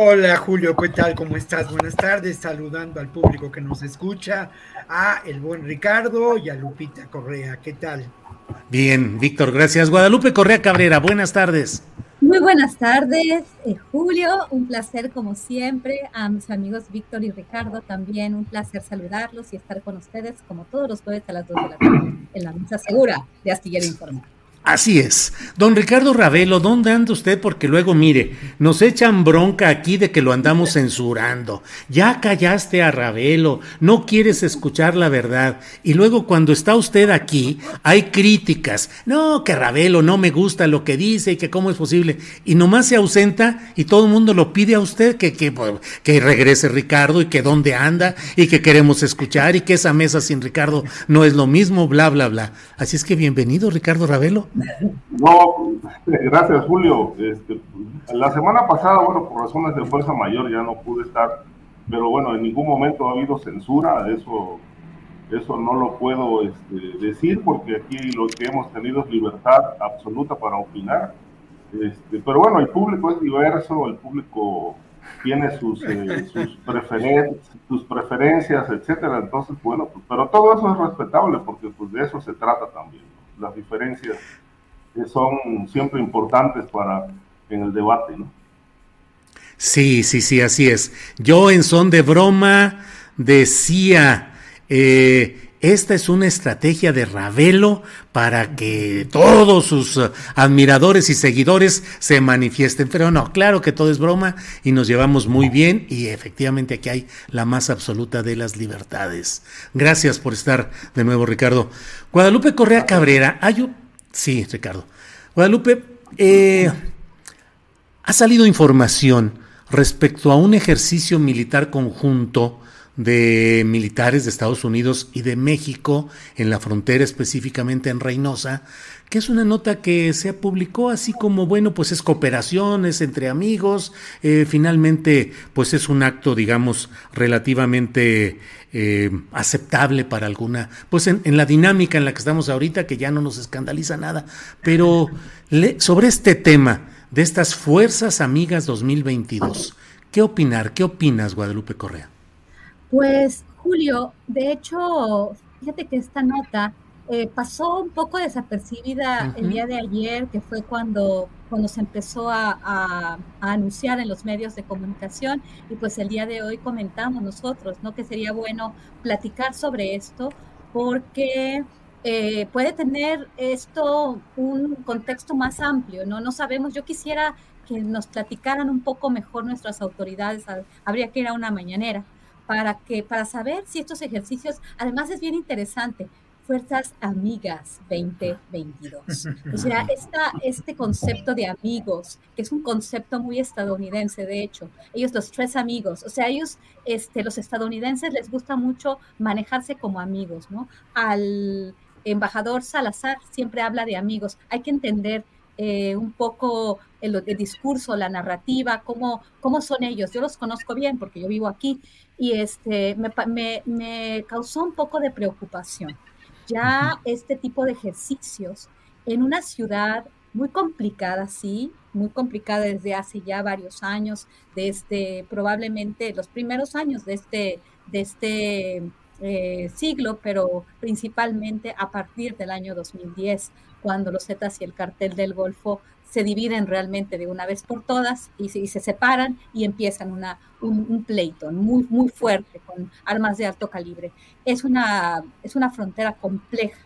Hola Julio, ¿qué tal? ¿Cómo estás? Buenas tardes, saludando al público que nos escucha, a el buen Ricardo y a Lupita Correa, ¿qué tal? Bien, Víctor, gracias. Guadalupe Correa Cabrera, buenas tardes. Muy buenas tardes, eh, Julio, un placer como siempre. A mis amigos Víctor y Ricardo también un placer saludarlos y estar con ustedes como todos los jueves a las 2 de la tarde en la mesa segura de Astillero Informal. Así es. Don Ricardo Ravelo, ¿dónde anda usted? Porque luego, mire, nos echan bronca aquí de que lo andamos censurando. Ya callaste a Ravelo, no quieres escuchar la verdad. Y luego cuando está usted aquí, hay críticas. No, que Ravelo no me gusta lo que dice y que cómo es posible. Y nomás se ausenta y todo el mundo lo pide a usted que, que, que regrese Ricardo y que dónde anda y que queremos escuchar y que esa mesa sin Ricardo no es lo mismo, bla, bla, bla. Así es que bienvenido, Ricardo Ravelo. No, gracias Julio. Este, la semana pasada, bueno, por razones de fuerza mayor ya no pude estar, pero bueno, en ningún momento ha habido censura, eso, eso no lo puedo este, decir porque aquí lo que hemos tenido es libertad absoluta para opinar. Este, pero bueno, el público es diverso, el público tiene sus, eh, sus, sus preferencias, etcétera. Entonces, bueno, pues, pero todo eso es respetable porque pues de eso se trata también. Las diferencias son siempre importantes para en el debate, ¿no? Sí, sí, sí, así es. Yo en son de broma decía, eh, esta es una estrategia de Ravelo para que todos sus uh, admiradores y seguidores se manifiesten. Pero no, claro que todo es broma y nos llevamos muy bien y efectivamente aquí hay la más absoluta de las libertades. Gracias por estar de nuevo, Ricardo. Guadalupe Correa Cabrera, hay un Sí, Ricardo. Guadalupe, eh, ha salido información respecto a un ejercicio militar conjunto de militares de Estados Unidos y de México en la frontera, específicamente en Reynosa, que es una nota que se publicó así como, bueno, pues es cooperación, es entre amigos, eh, finalmente, pues es un acto, digamos, relativamente eh, aceptable para alguna, pues en, la dinámica en la que estamos ahorita, que ya no nos escandaliza nada, pero sobre este tema de estas Fuerzas Amigas 2022, ¿qué opinar? ¿Qué opinas, Guadalupe Correa? Pues Julio, de hecho, fíjate que esta nota eh, pasó un poco desapercibida el día de ayer, que fue cuando, cuando se empezó a, anunciar en los medios de comunicación y pues el día de hoy comentamos nosotros, ¿no? Que sería bueno platicar sobre esto porque eh, puede tener esto un contexto más amplio, ¿no? No sabemos, yo quisiera que nos platicaran un poco mejor nuestras autoridades, habría que ir a una mañanera para que para saber si estos ejercicios, además es bien interesante, Fuerzas Amigas 2022. O sea, este concepto de amigos, que es un concepto muy estadounidense, de hecho, ellos los tres amigos, o sea, ellos, este, los estadounidenses les gusta mucho manejarse como amigos, ¿no? Al embajador Salazar siempre habla de amigos, hay que entender eh, un poco el, discurso, la narrativa, cómo, cómo son ellos. Yo los conozco bien porque yo vivo aquí y este, me causó un poco de preocupación. Ya este tipo de ejercicios en una ciudad muy complicada, sí, muy complicada desde hace ya varios años, desde probablemente los primeros años de este, de este eh, siglo, pero principalmente a partir del año 2010, cuando los Zetas y el cartel del Golfo se dividen realmente de una vez por todas y se, se separan y empiezan una, un, pleito muy, muy fuerte con armas de alto calibre. Es una, es una frontera compleja.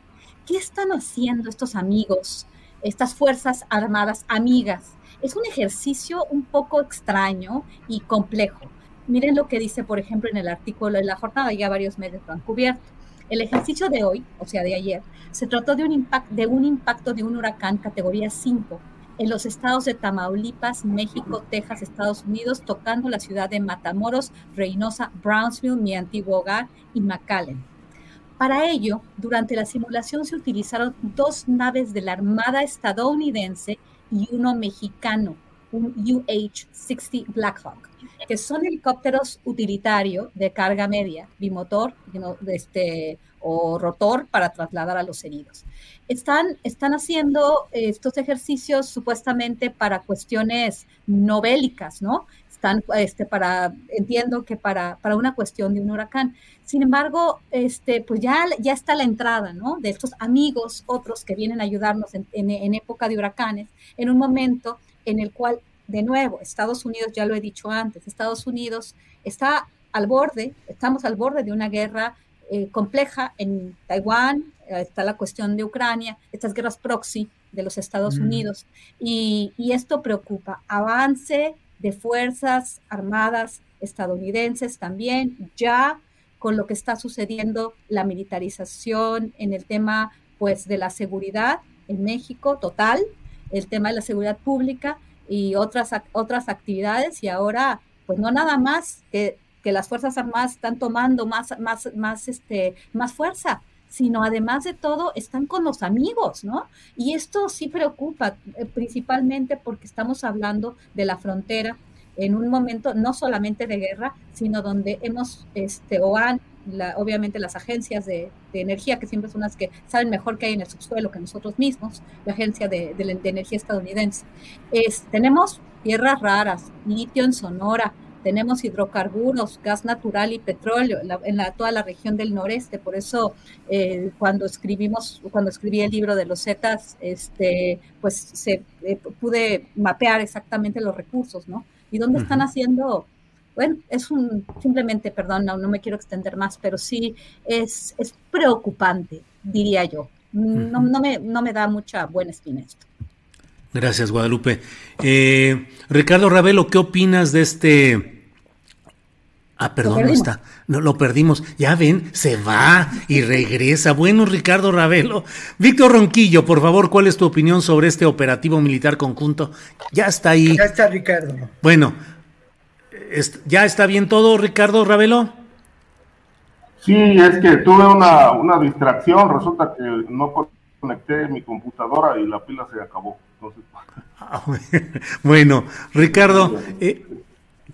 ¿Qué están haciendo estos amigos, estas fuerzas armadas amigas? Es un ejercicio un poco extraño y complejo. Miren lo que dice, por ejemplo, en el artículo de la jornada, ya varios medios lo han cubierto. El ejercicio de hoy, o sea, de ayer, se trató de un, impacto de un impacto de un huracán categoría 5 en los estados de Tamaulipas, México, Texas, Estados Unidos, tocando la ciudad de Matamoros, Reynosa, Brownsville, mi antiguo hogar, y McAllen. Para ello, durante la simulación se utilizaron dos naves de la Armada estadounidense y uno mexicano, un UH-60 Blackhawk, que son helicópteros utilitarios de carga media, bimotor este, o rotor para trasladar a los heridos están, están haciendo estos ejercicios supuestamente para cuestiones novélicas, ¿no? Están, este, para, entiendo que para, para una cuestión de un huracán. Sin embargo, este, pues ya, ya está la entrada, ¿no? De estos amigos, otros que vienen a ayudarnos en época de huracanes, en un momento en el cual, de nuevo, Estados Unidos, ya lo he dicho antes, Estados Unidos está al borde, estamos al borde de una guerra eh, compleja en Taiwán, eh, está la cuestión de Ucrania, estas guerras proxy de los Estados mm. Unidos. Y, esto preocupa. Avance de fuerzas armadas estadounidenses también, ya con lo que está sucediendo, la militarización en el tema pues de la seguridad en México total, el tema de la seguridad pública y otras, otras actividades y ahora pues no nada más que que las Fuerzas Armadas están tomando más, más, más, este, más fuerza, sino además de todo están con los amigos, ¿no? Y esto sí preocupa, eh, principalmente porque estamos hablando de la frontera en un momento no solamente de guerra, sino donde hemos, este, o han, obviamente las agencias de, energía, que siempre son las que saben mejor que hay en el subsuelo que nosotros mismos, la agencia de, de energía estadounidense. Es, tenemos tierras raras, litio en Sonora, tenemos hidrocarburos, gas natural y petróleo en la, toda la región del noreste. Por eso eh, cuando escribimos, cuando escribí el libro de los Zetas, este, pues se, eh, pude mapear exactamente los recursos, ¿no? Y dónde están haciendo, bueno, es un, simplemente, perdón, no, me quiero extender más, pero sí es, es preocupante, diría yo. No, no, me, no me da mucha buena espina esto. Gracias, Guadalupe. Eh, Ricardo Ravelo, ¿qué opinas de este... Ah, perdón, no está. No, lo perdimos. Ya ven, se va y regresa. Bueno, Ricardo Ravelo. Víctor Ronquillo, por favor, ¿cuál es tu opinión sobre este operativo militar conjunto? Ya está ahí. Ya está, Ricardo. Bueno, ¿ya está bien todo, Ricardo Ravelo? Sí, es que tuve una, una distracción. Resulta que no conecté mi computadora y la pila se acabó. Ah, bueno, Ricardo, eh,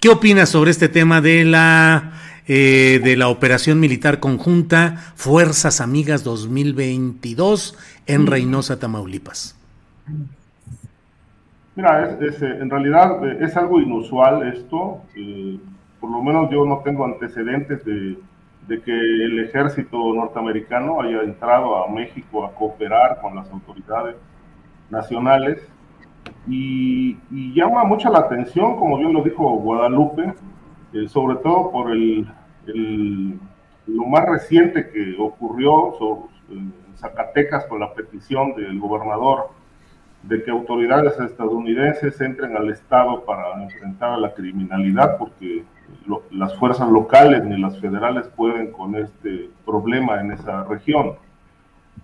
¿qué opinas sobre este tema de la eh, de la operación militar conjunta Fuerzas Amigas 2022 en Reynosa, Tamaulipas? Mira, es, eh, en realidad es algo inusual esto. por lo menos yo no tengo antecedentes de, de que el ejército norteamericano haya entrado a México a cooperar con las autoridades nacionales y, llama mucho la atención, como bien lo dijo Guadalupe, eh, sobre todo por el, lo más reciente que ocurrió en Zacatecas con la petición del gobernador de que autoridades estadounidenses entren al Estado para enfrentar a la criminalidad, porque las fuerzas locales ni las federales pueden con este problema en esa región.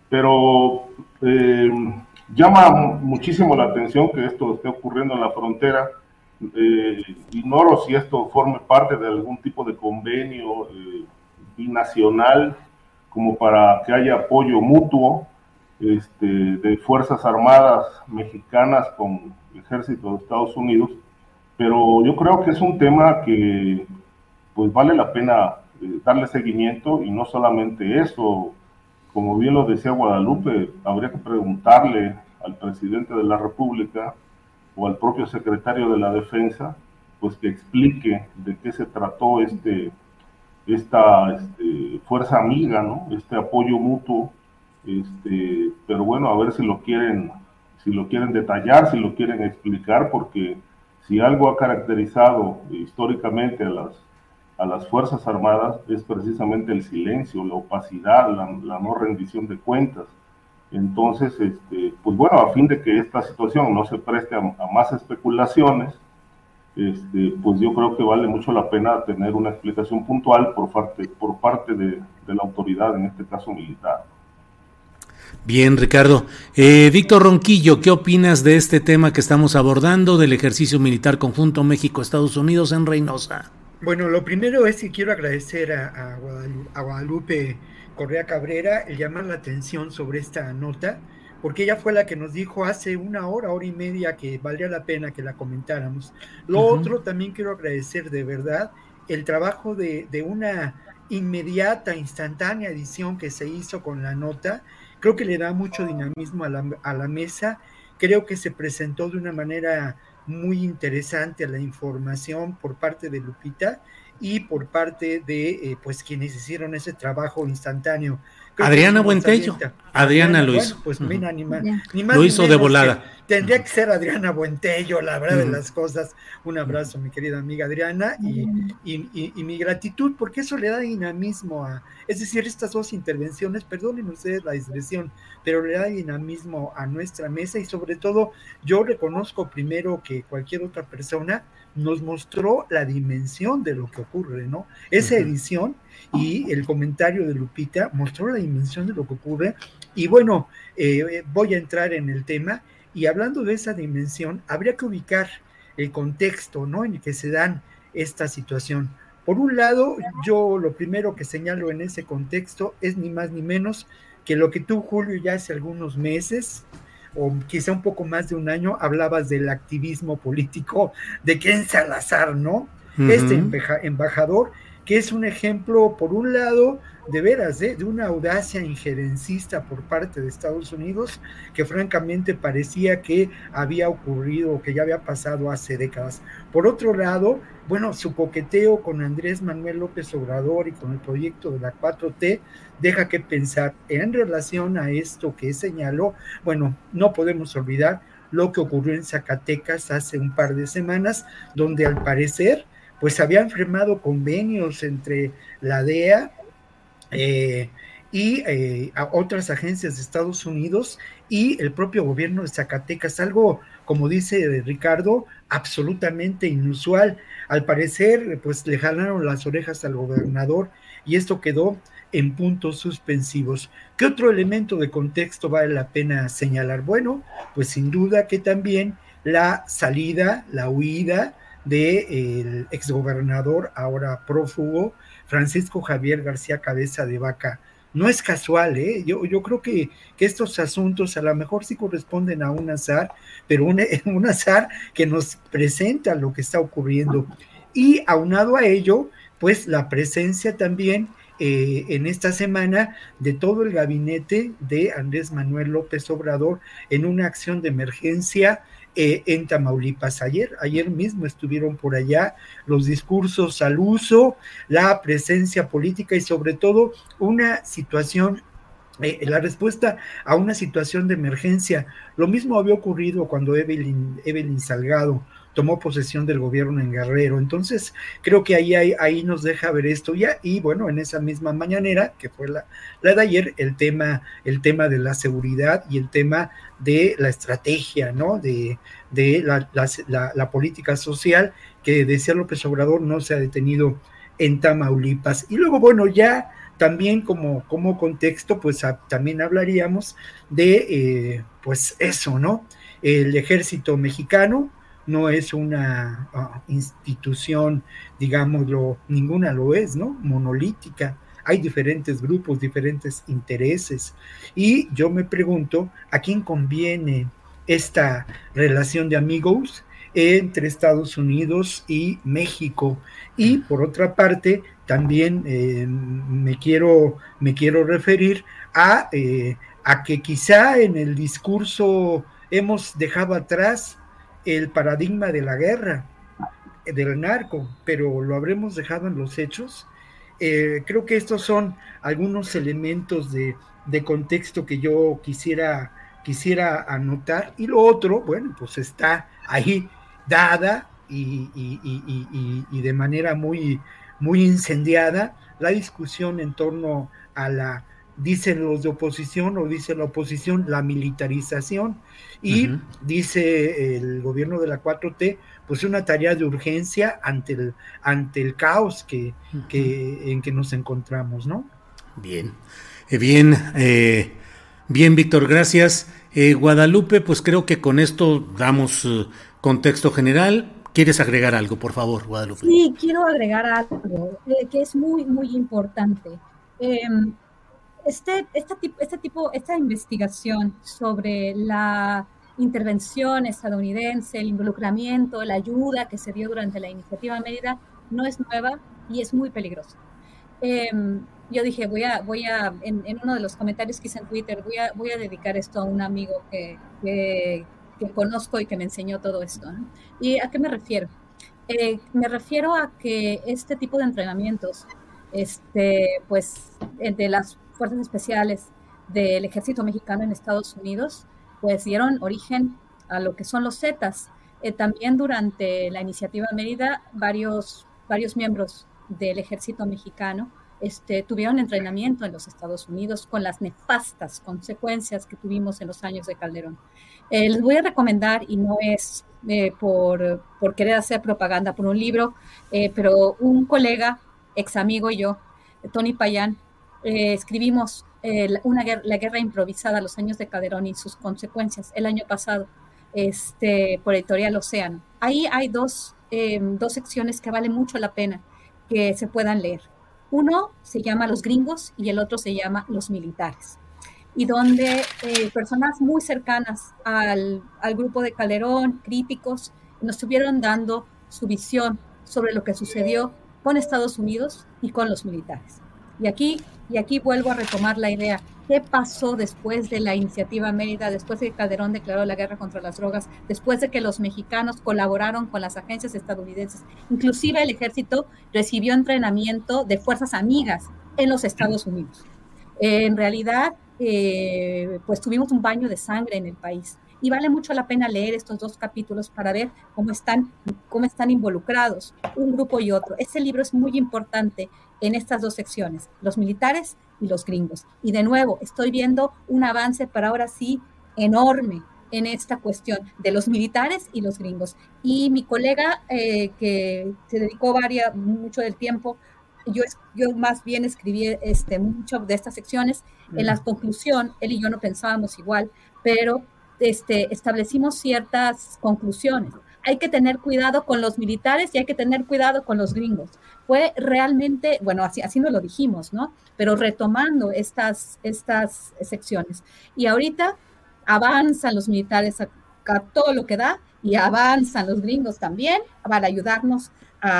Pero eh, Llama muchísimo la atención que esto esté ocurriendo en la frontera. Eh, ignoro si esto forme parte de algún tipo de convenio eh, binacional como para que haya apoyo mutuo este, de Fuerzas Armadas mexicanas con el ejército de Estados Unidos, pero yo creo que es un tema que pues vale la pena eh, darle seguimiento y no solamente eso, como bien lo decía Guadalupe, habría que preguntarle al presidente de la República o al propio secretario de la Defensa, pues que explique de qué se trató este, esta este, fuerza amiga, ¿no? Este apoyo mutuo, este, pero bueno, a ver si lo quieren, si lo quieren detallar, si lo quieren explicar, porque si algo ha caracterizado históricamente a las, a las Fuerzas Armadas es precisamente el silencio, la opacidad, la, no rendición de cuentas. Entonces, este, pues bueno, a fin de que esta situación no se preste a, más especulaciones, este, pues yo creo que vale mucho la pena tener una explicación puntual por parte, por parte de, de la autoridad, en este caso militar. Bien, Ricardo. Eh, Víctor Ronquillo, ¿qué opinas de este tema que estamos abordando del ejercicio militar conjunto México-Estados Unidos en Reynosa? Bueno, lo primero es que quiero agradecer a, Guadalupe, Correa Cabrera el llamar la atención sobre esta nota, porque ella fue la que nos dijo hace una hora, hora y media que valdría la pena que la comentáramos. Lo otro también quiero agradecer de verdad el trabajo de, de una inmediata, instantánea edición que se hizo con la nota Creo que le da mucho dinamismo a la, a la mesa. Creo que se presentó de una manera muy interesante la información por parte de Lupita y por parte de eh, pues quienes hicieron ese trabajo instantáneo. Adriana Buentello. Adriana lo hizo. pues ni, lo hizo de volada. Tendría que ser Adriana Buentello, la verdad de las cosas. Un abrazo, mi querida amiga Adriana, y, mi gratitud, porque eso le da dinamismo a, es decir, estas dos intervenciones, perdonen ustedes la expresión, pero le da dinamismo a nuestra mesa y sobre todo yo reconozco primero que cualquier otra persona nos mostró la dimensión de lo que ocurre, ¿no? Esa edición y el comentario de Lupita mostró la dimensión de lo que ocurre. Y bueno, eh, voy a entrar en el tema y hablando de esa dimensión, habría que ubicar el contexto ¿no? en el que se dan esta situación. Por un lado, yo lo primero que señalo en ese contexto es ni más ni menos que lo que tú, Julio, ya hace algunos meses, o quizá un poco más de un año, hablabas del activismo político de Ken Salazar, ¿no? Este embajador que es un ejemplo, por un lado, de veras, ¿eh? de una audacia injerencista por parte de Estados Unidos, que francamente parecía que había ocurrido o que ya había pasado hace décadas. Por otro lado, bueno, su coqueteo con Andrés Manuel López Obrador y con el proyecto de la 4T deja que pensar en relación a esto que señaló, bueno, no podemos olvidar lo que ocurrió en Zacatecas hace un par de semanas, donde al parecer pues habían firmado convenios entre la DEA eh, y eh, otras agencias de Estados Unidos y el propio gobierno de Zacatecas, algo, como dice Ricardo, absolutamente inusual. Al parecer, pues le jalaron las orejas al gobernador y esto quedó en puntos suspensivos. ¿Qué otro elemento de contexto vale la pena señalar? Bueno, pues sin duda que también la salida, la huida del exgobernador, ahora prófugo, Francisco Javier García Cabeza de Vaca. No es casual, ¿eh? yo, yo creo que, que, estos asuntos a lo mejor sí corresponden a un azar, pero un, un azar que nos presenta lo que está ocurriendo. Y aunado a ello, pues la presencia también eh, en esta semana de todo el gabinete de Andrés Manuel López Obrador en una acción de emergencia eh, en Tamaulipas. Ayer, ayer mismo estuvieron por allá los discursos al uso, la presencia política y sobre todo una situación eh, la respuesta a una situación de emergencia. Lo mismo había ocurrido cuando Evelyn, Evelyn Salgado tomó posesión del gobierno en Guerrero. Entonces, creo que ahí, ahí, nos deja ver esto ya. Y bueno, en esa misma mañanera, que fue la, la de ayer, el tema, el tema de la seguridad y el tema de la estrategia, ¿no? De, de la, la, la política social que decía López Obrador no se ha detenido en Tamaulipas. Y luego, bueno, ya también como, como contexto, pues también hablaríamos de, eh, pues eso, ¿no? El ejército mexicano, no es una ah, institución, digámoslo, ninguna lo es, ¿no? Monolítica. Hay diferentes grupos, diferentes intereses. Y yo me pregunto, ¿a quién conviene esta relación de amigos entre Estados Unidos y México? Y por otra parte, también eh, me, quiero, me quiero referir a, eh, a que quizá en el discurso hemos dejado atrás el paradigma de la guerra, del narco, pero lo habremos dejado en los hechos. Eh, creo que estos son algunos elementos de, contexto que yo quisiera quisiera anotar. Y lo otro, bueno, pues está ahí dada y, y de manera muy, muy incendiada la discusión en torno a la dicen los de oposición o dice la oposición la militarización y dice el gobierno de la 4T pues una tarea de urgencia ante el ante el caos que, en que nos encontramos, ¿no? Bien, eh, bien, eh, bien, Víctor, gracias. Eh, Guadalupe, pues creo que con esto damos contexto general. ¿Quieres agregar algo, por favor, Guadalupe? Sí, quiero agregar algo que es muy, muy importante. Este, este, tipo, este tipo, esta investigación sobre la intervención estadounidense, el involucramiento, la ayuda que se dio durante la iniciativa Mérida no es nueva y es muy peligrosa. Em, yo dije, voy a, voy a en, uno de los comentarios que hice en Twitter, voy a, voy a dedicar esto a un amigo que, que, conozco y que me enseñó todo esto. ¿Y a qué me refiero? Eh, me refiero a que este tipo de entrenamientos, este, pues, de las fuerzas especiales del ejército mexicano en Estados Unidos, pues dieron origen a lo que son los Zetas. Eh, también durante la iniciativa Mérida, varios, varios miembros del ejército mexicano este, tuvieron entrenamiento en los Estados Unidos con las nefastas consecuencias que tuvimos en los años de Calderón. Eh, les voy a recomendar, y no es eh, por, por, querer hacer propaganda por un libro, pero un colega, ex amigo y yo, Tony Payán, eh, escribimos eh, una la guerra improvisada, los años de Calderón y sus consecuencias el año pasado este, por Editorial Océano. Ahí hay dos, eh, dos secciones que vale mucho la pena que se puedan leer. Uno se llama Los gringos y el otro se llama Los militares. Y donde personas muy cercanas al, al grupo de Calderón, críticos, nos estuvieron dando su visión sobre lo que sucedió con Estados Unidos y con los militares. Y aquí, y aquí vuelvo a retomar la idea. ¿Qué pasó después de la iniciativa Mérida, después de que Calderón declaró la guerra contra las drogas, después de que los mexicanos colaboraron con las agencias estadounidenses? Inclusive el ejército recibió entrenamiento de fuerzas amigas en los Estados Unidos. en realidad, eh, pues tuvimos un baño de sangre en el país y vale mucho la pena leer estos dos capítulos para ver cómo están, cómo están involucrados un grupo y otro. Ese libro es muy importante en estas dos secciones, los militares y los gringos. Y de nuevo, estoy viendo un avance para ahora sí enorme en esta cuestión de los militares y los gringos. Y mi colega eh, que se dedicó varia, mucho del tiempo, yo, yo más bien escribí este, mucho de estas secciones. En la conclusión, él y yo no pensábamos igual, pero este, establecimos ciertas conclusiones. Hay que tener cuidado con los militares y hay que tener cuidado con los gringos. Fue realmente, bueno, así, así nos lo dijimos, ¿no? Pero retomando estas, estas secciones. Y ahorita avanzan los militares a, todo lo que da y avanzan los gringos también para ayudarnos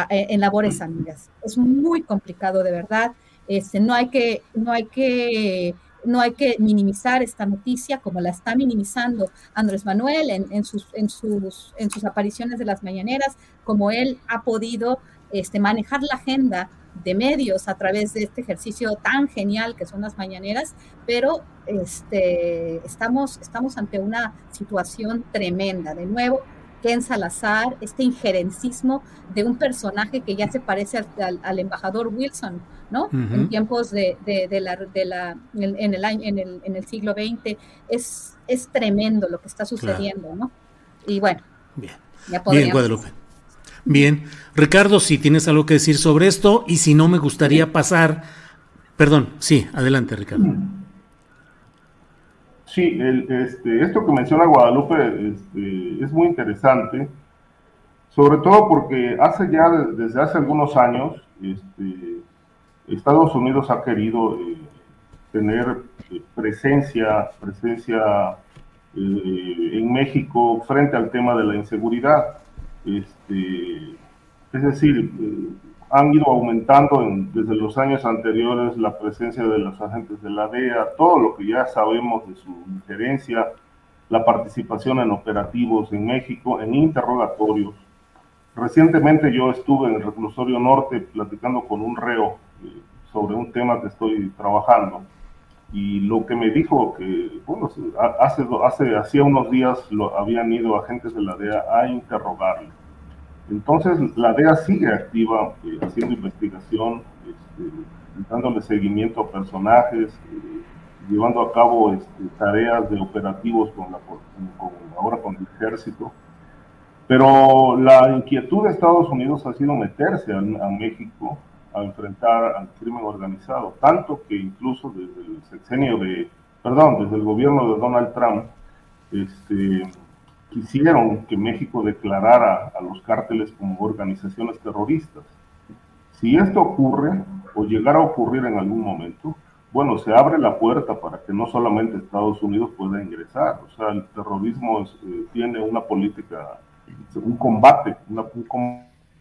eh, en labores amigas. Es muy complicado, de verdad. Este, no hay que, no hay que no hay que minimizar esta noticia como la está minimizando Andrés Manuel en, sus, en, sus, en sus apariciones de las mañaneras, como él ha podido este, manejar la agenda de medios a través de este ejercicio tan genial que son las mañaneras, pero este, estamos, estamos ante una situación tremenda. De nuevo, Ken Salazar, este injerencismo de un personaje que ya se parece al, embajador Wilson, ¿no? En tiempos de, la, de la en, el año, en el, en el siglo XX, es, es tremendo lo que está sucediendo, ¿no? Y bueno, bien, bien Guadalupe. Bien, Ricardo, si tienes algo que decir sobre esto y si no me gustaría pasar, perdón, sí, adelante Ricardo. Sí, este, esto que menciona Guadalupe este, es muy interesante, sobre todo porque hace ya, desde hace algunos años, este, Estados Unidos ha querido eh, tener eh, presencia, presencia eh, en México frente al tema de la inseguridad. Este, es decir, han ido aumentando desde los años anteriores la presencia de los agentes de la DEA, todo lo que ya sabemos de su injerencia, la participación en operativos en México, en interrogatorios. Recientemente yo estuve en el reclusorio norte platicando con un reo eh, sobre un tema que estoy trabajando y lo que me dijo que, bueno, hace, hace, hacía unos días lo, habían ido agentes de la DEA a interrogarle. Entonces, la DEA sigue activa, eh, haciendo investigación, este, dándole seguimiento a personajes, eh, llevando a cabo este, tareas de operativos con la, ahora con el ejército. Pero la inquietud de Estados Unidos ha sido meterse a México a enfrentar al crimen organizado, tanto que incluso desde el sexenio de, perdón, desde el gobierno de Donald Trump, este, quisieron que México declarara a los cárteles como organizaciones terroristas. Si esto ocurre o llegara a ocurrir en algún momento, bueno, se abre la puerta para que no solamente Estados Unidos pueda ingresar. O sea, el terrorismo eh, tiene una política, un combate, un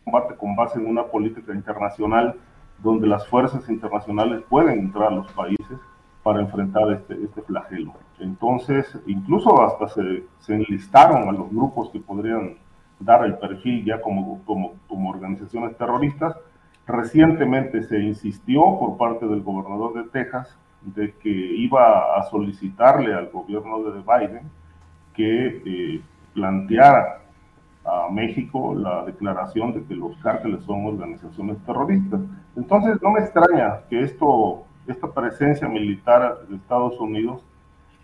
combate con base en una política internacional donde las fuerzas internacionales pueden entrar a los países para enfrentar este, este flagelo. Entonces, incluso hasta se, se, enlistaron a los grupos que podrían dar el perfil ya como, como, como organizaciones terroristas. Recientemente se insistió por parte del gobernador de Texas de que iba a solicitarle al gobierno de Biden que eh, planteara a México la declaración de que los cárteles son organizaciones terroristas. Entonces no me extraña que esto, esta presencia militar de Estados Unidos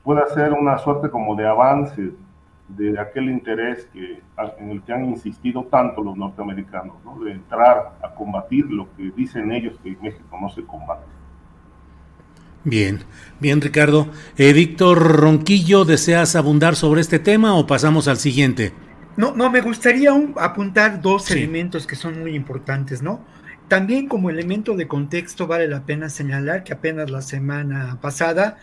pueda ser una suerte como de avance de aquel interés que, en el que han insistido tanto los norteamericanos, ¿no? de entrar a combatir lo que dicen ellos que en México no se combate. Bien, bien Ricardo. Eh, Víctor Ronquillo, ¿deseas abundar sobre este tema o pasamos al siguiente? No, no, me gustaría apuntar dos elementos que son muy importantes, ¿no? También como elemento de contexto vale la pena señalar que apenas la semana pasada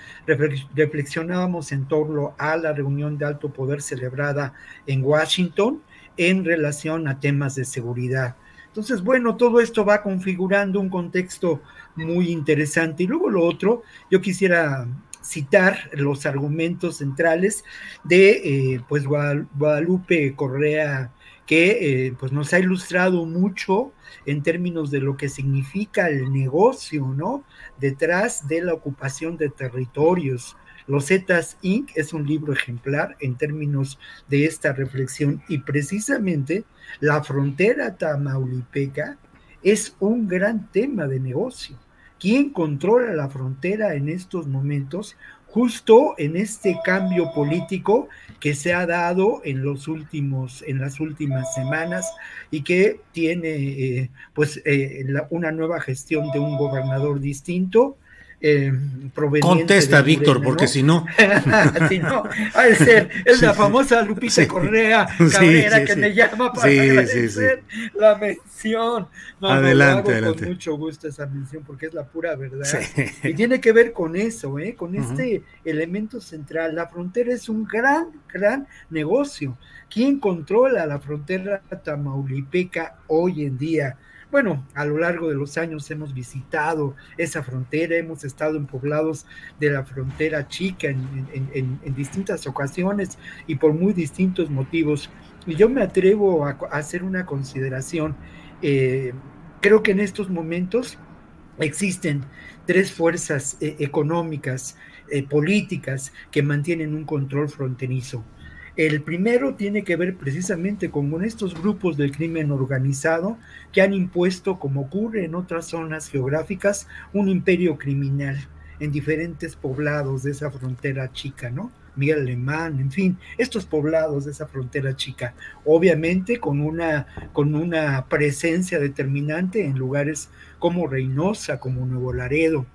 reflexionábamos en torno a la reunión de alto poder celebrada en Washington en relación a temas de seguridad. Entonces, bueno, todo esto va configurando un contexto muy interesante. Y luego lo otro, yo quisiera citar los argumentos centrales de eh, pues Guadalupe Correa que eh, pues nos ha ilustrado mucho en términos de lo que significa el negocio, ¿no? Detrás de la ocupación de territorios. Los Zetas Inc. es un libro ejemplar en términos de esta reflexión y precisamente la frontera tamaulipeca es un gran tema de negocio. ¿Quién controla la frontera en estos momentos? Justo en este cambio político que se ha dado en los últimos, en las últimas semanas y que tiene eh, pues eh, una nueva gestión de un gobernador distinto, eh, Contesta, Víctor, porque si no. si no, ha de ser, es la famosa Lupita Correa Cabrera que me llama para agradecer la mención. adelante, adelante. Con mucho gusto esa mención porque es la pura verdad. Y tiene que ver con eso, ¿eh? con este elemento central. La frontera es un gran, gran negocio. ¿Quién controla la frontera tamaulipeca hoy en día? Bueno, a lo largo de los años hemos visitado esa frontera, hemos estado en poblados de la frontera chica en, distintas ocasiones y por muy distintos motivos. Y yo me atrevo a, hacer una consideración. Eh, creo que en estos momentos existen tres fuerzas eh, económicas, eh, políticas, que mantienen un control fronterizo. El primero tiene que ver precisamente con estos grupos del crimen organizado que han impuesto, como ocurre en otras zonas geográficas, un imperio criminal en diferentes poblados de esa frontera chica, ¿no? Miguel Alemán, en fin, estos poblados de esa frontera chica, obviamente con una, con una presencia determinante en lugares como Reynosa, como Nuevo Laredo.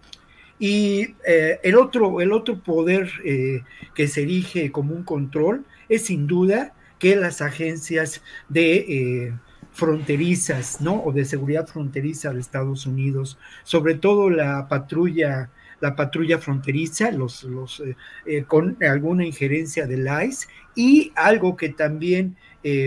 Y eh, el, otro, el otro poder eh, que se erige como un control es sin duda que las agencias de eh, fronterizas, ¿no? O de seguridad fronteriza de Estados Unidos, sobre todo la patrulla, la patrulla fronteriza, los, los eh, eh, con alguna injerencia del ICE, y algo que también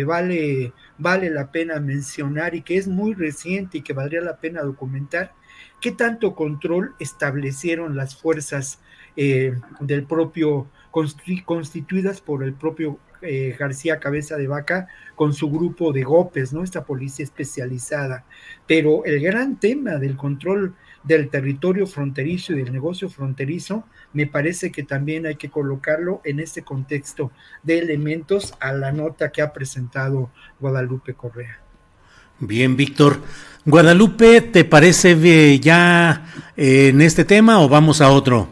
vale, vale la pena mencionar y que es muy reciente y que valdría la pena documentar, qué tanto control establecieron las fuerzas del propio constituidas por el propio eh, García Cabeza de Vaca con su grupo de GOPES, ¿no? Esta policía especializada. Pero el gran tema del control del territorio fronterizo y del negocio fronterizo, me parece que también hay que colocarlo en este contexto de elementos a la nota que ha presentado Guadalupe Correa. Bien, Víctor. Guadalupe, ¿te parece ya eh, en este tema o vamos a otro?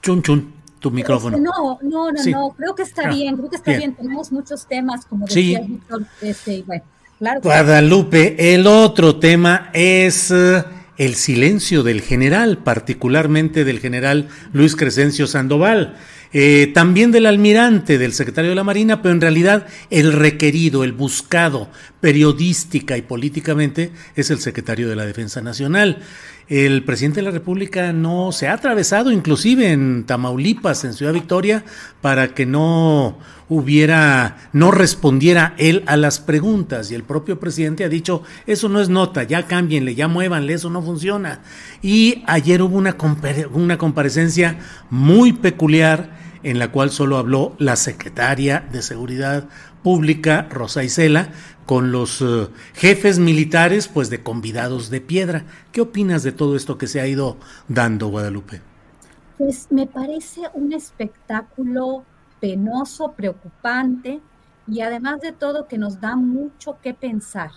Chun, chun, tu micrófono. no, no, no, no, creo que está ah, bien, creo que está bien. Tenemos muchos temas, como decía Víctor, este, bueno, claro. Guadalupe, el otro tema es eh, el silencio del general, particularmente del general Luis Crescencio Sandoval. Eh, también del almirante, del secretario de la Marina, pero en realidad el requerido, el buscado periodística y políticamente es el secretario de la Defensa Nacional. El presidente de la República no se ha atravesado inclusive en Tamaulipas, en Ciudad Victoria, para que no hubiera, no respondiera él a las preguntas. Y el propio presidente ha dicho, eso no es nota, ya cámbienle, ya muévanle, eso no funciona. Y ayer hubo una, una comparecencia muy peculiar en la cual solo habló la secretaria de Seguridad Pública, Rosa Isela, con los eh, jefes militares, pues de convidados de piedra. ¿Qué opinas de todo esto que se ha ido dando, Guadalupe? Pues me parece un espectáculo penoso, preocupante y además de todo que nos da mucho que pensar.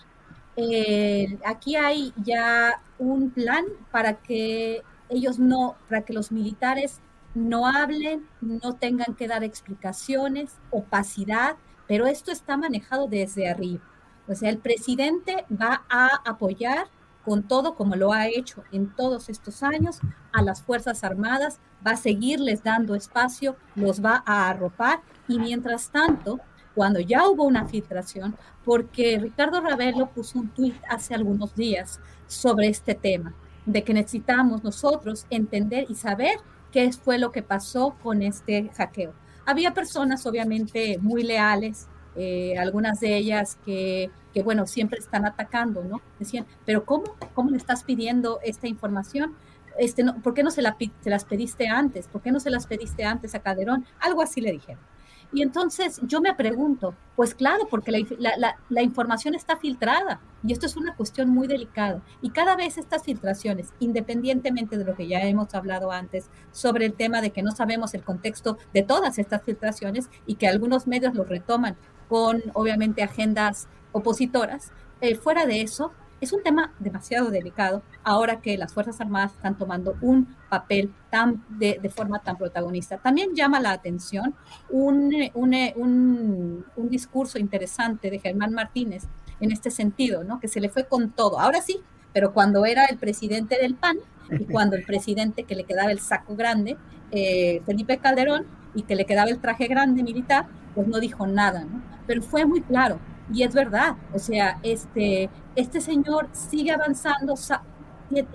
aquí hay ya un plan para que ellos no, para que los militares no hablen, no tengan que dar explicaciones, opacidad, pero esto está manejado desde arriba. O sea, el presidente va a apoyar con todo como lo ha hecho en todos estos años a las Fuerzas Armadas, va a seguirles dando espacio, los va a arropar y mientras tanto, cuando ya hubo una filtración, porque Ricardo Ravelo puso un tuit hace algunos días sobre este tema, de que necesitamos nosotros entender y saber qué fue lo que pasó con este hackeo. Había personas obviamente muy leales, eh, algunas de ellas que, que, bueno, siempre están atacando, ¿no? Decían, pero ¿cómo? ¿Cómo le estás pidiendo esta información? Este, no, ¿Por qué no se, la, se las pediste antes? ¿Por qué no se las pediste antes a Calderón? Algo así le dijeron. Y entonces yo me pregunto, pues claro, porque la, información está filtrada y esto es una cuestión muy delicada. Y cada vez estas filtraciones, independientemente de lo que ya hemos hablado antes sobre el tema de que no sabemos el contexto de todas estas filtraciones y que algunos medios lo retoman con obviamente agendas opositoras, eh, fuera de eso, es un tema demasiado delicado ahora que las Fuerzas Armadas están tomando un papel tan de, forma tan protagonista. También llama la atención un, un, un, discurso interesante de Germán Martínez en este sentido, ¿no? que se le fue con todo. Ahora sí, pero cuando era el presidente del PAN y cuando el presidente que le quedaba el saco grande, eh, Felipe Calderón, y que le quedaba el traje grande militar, pues no dijo nada, ¿no? Pero fue muy claro, y es verdad, o sea, este, este señor sigue avanzando,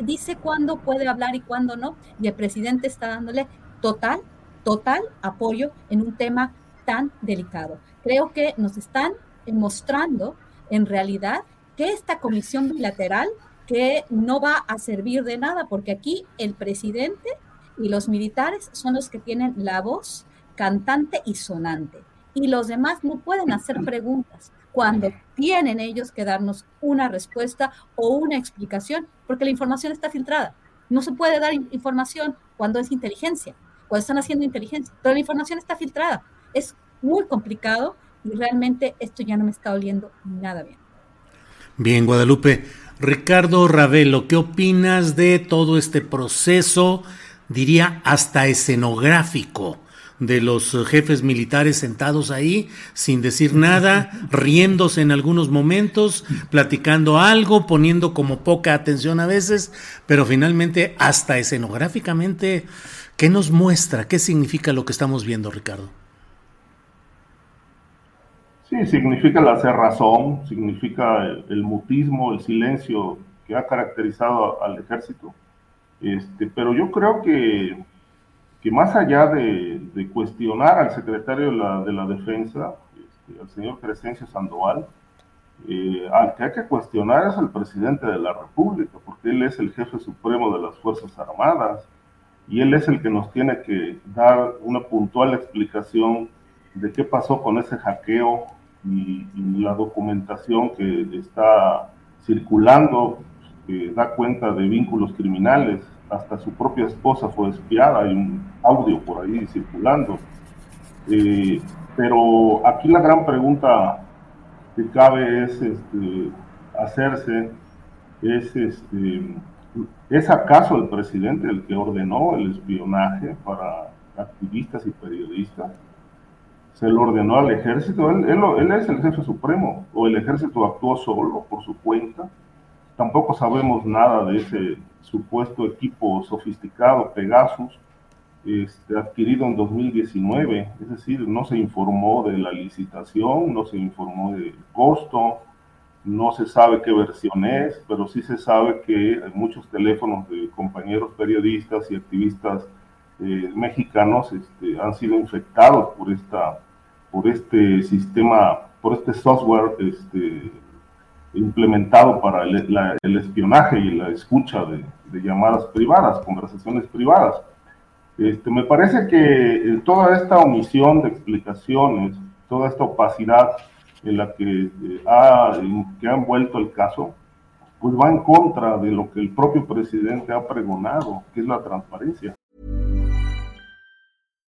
dice cuándo puede hablar y cuándo no, y el presidente está dándole total, total apoyo en un tema tan delicado. Creo que nos están mostrando en realidad que esta comisión bilateral que no va a servir de nada, porque aquí el presidente y los militares son los que tienen la voz cantante y sonante, y los demás no pueden hacer preguntas cuando tienen ellos que darnos una respuesta o una explicación, porque la información está filtrada. No se puede dar información cuando es inteligencia, cuando están haciendo inteligencia, pero la información está filtrada. Es muy complicado y realmente esto ya no me está oliendo nada bien. Bien, Guadalupe. Ricardo Ravelo, ¿qué opinas de todo este proceso, diría hasta escenográfico? De los jefes militares sentados ahí sin decir nada, riéndose en algunos momentos, platicando algo, poniendo como poca atención a veces, pero finalmente hasta escenográficamente, ¿qué nos muestra? ¿Qué significa lo que estamos viendo, Ricardo? Sí, significa la cerrazón, significa el, mutismo, el silencio que ha caracterizado al ejército. Este, pero yo creo que que más allá de, cuestionar al secretario de la, Defensa, este, al señor Crescencio Sandoval, eh, al que hay que cuestionar es al presidente de la República, porque él es el jefe supremo de las Fuerzas Armadas y él es el que nos tiene que dar una puntual explicación de qué pasó con ese hackeo y, la documentación que está circulando que da cuenta de vínculos criminales, hasta su propia esposa fue espiada, hay un audio por ahí circulando. Eh, pero aquí la gran pregunta que cabe es este, hacerse, es, este, ¿es acaso el presidente el que ordenó el espionaje para activistas y periodistas? ¿Se lo ordenó al ejército? Él, él es el jefe supremo, o el ejército actuó solo por su cuenta. Tampoco sabemos nada de ese supuesto equipo sofisticado Pegasus, este, adquirido en 2019, es decir, no se informó de la licitación, no se informó del costo, no se sabe qué versión es, pero sí se sabe que muchos teléfonos de compañeros periodistas y activistas eh, mexicanos este, han sido infectados por, esta, por este sistema, por este software este, implementado para el, espionaje y la escucha de, llamadas privadas, conversaciones privadas. Este, me parece que eh, toda esta omisión de explicaciones, toda esta opacidad en la que, eh, ha, que ha envuelto el caso, pues va en contra de lo que el propio presidente ha pregonado, que es la transparencia.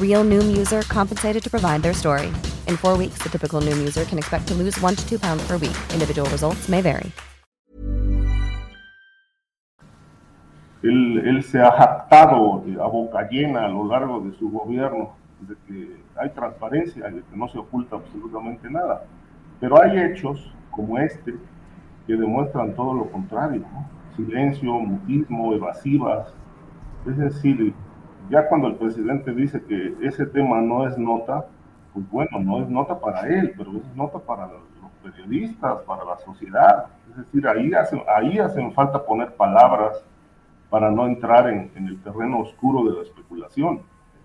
Real Noom user compensated to provide their story. In four weeks, the typical Noom user can expect to lose one to two pounds per week. Individual results may vary. Él, él se ha jactado a boca llena a lo largo de su gobierno de que hay transparencia, de que no se oculta absolutamente nada. Pero hay hechos como este que demuestran todo lo contrario, ¿no? silencio, mutismo, evasivas. Es decir, ya cuando el presidente dice que ese tema no es nota, pues bueno, no es nota para él, pero es nota para los periodistas, para la sociedad. Es decir, ahí, ahí hacen falta poner palabras para no entrar en, en, el terreno oscuro de la especulación.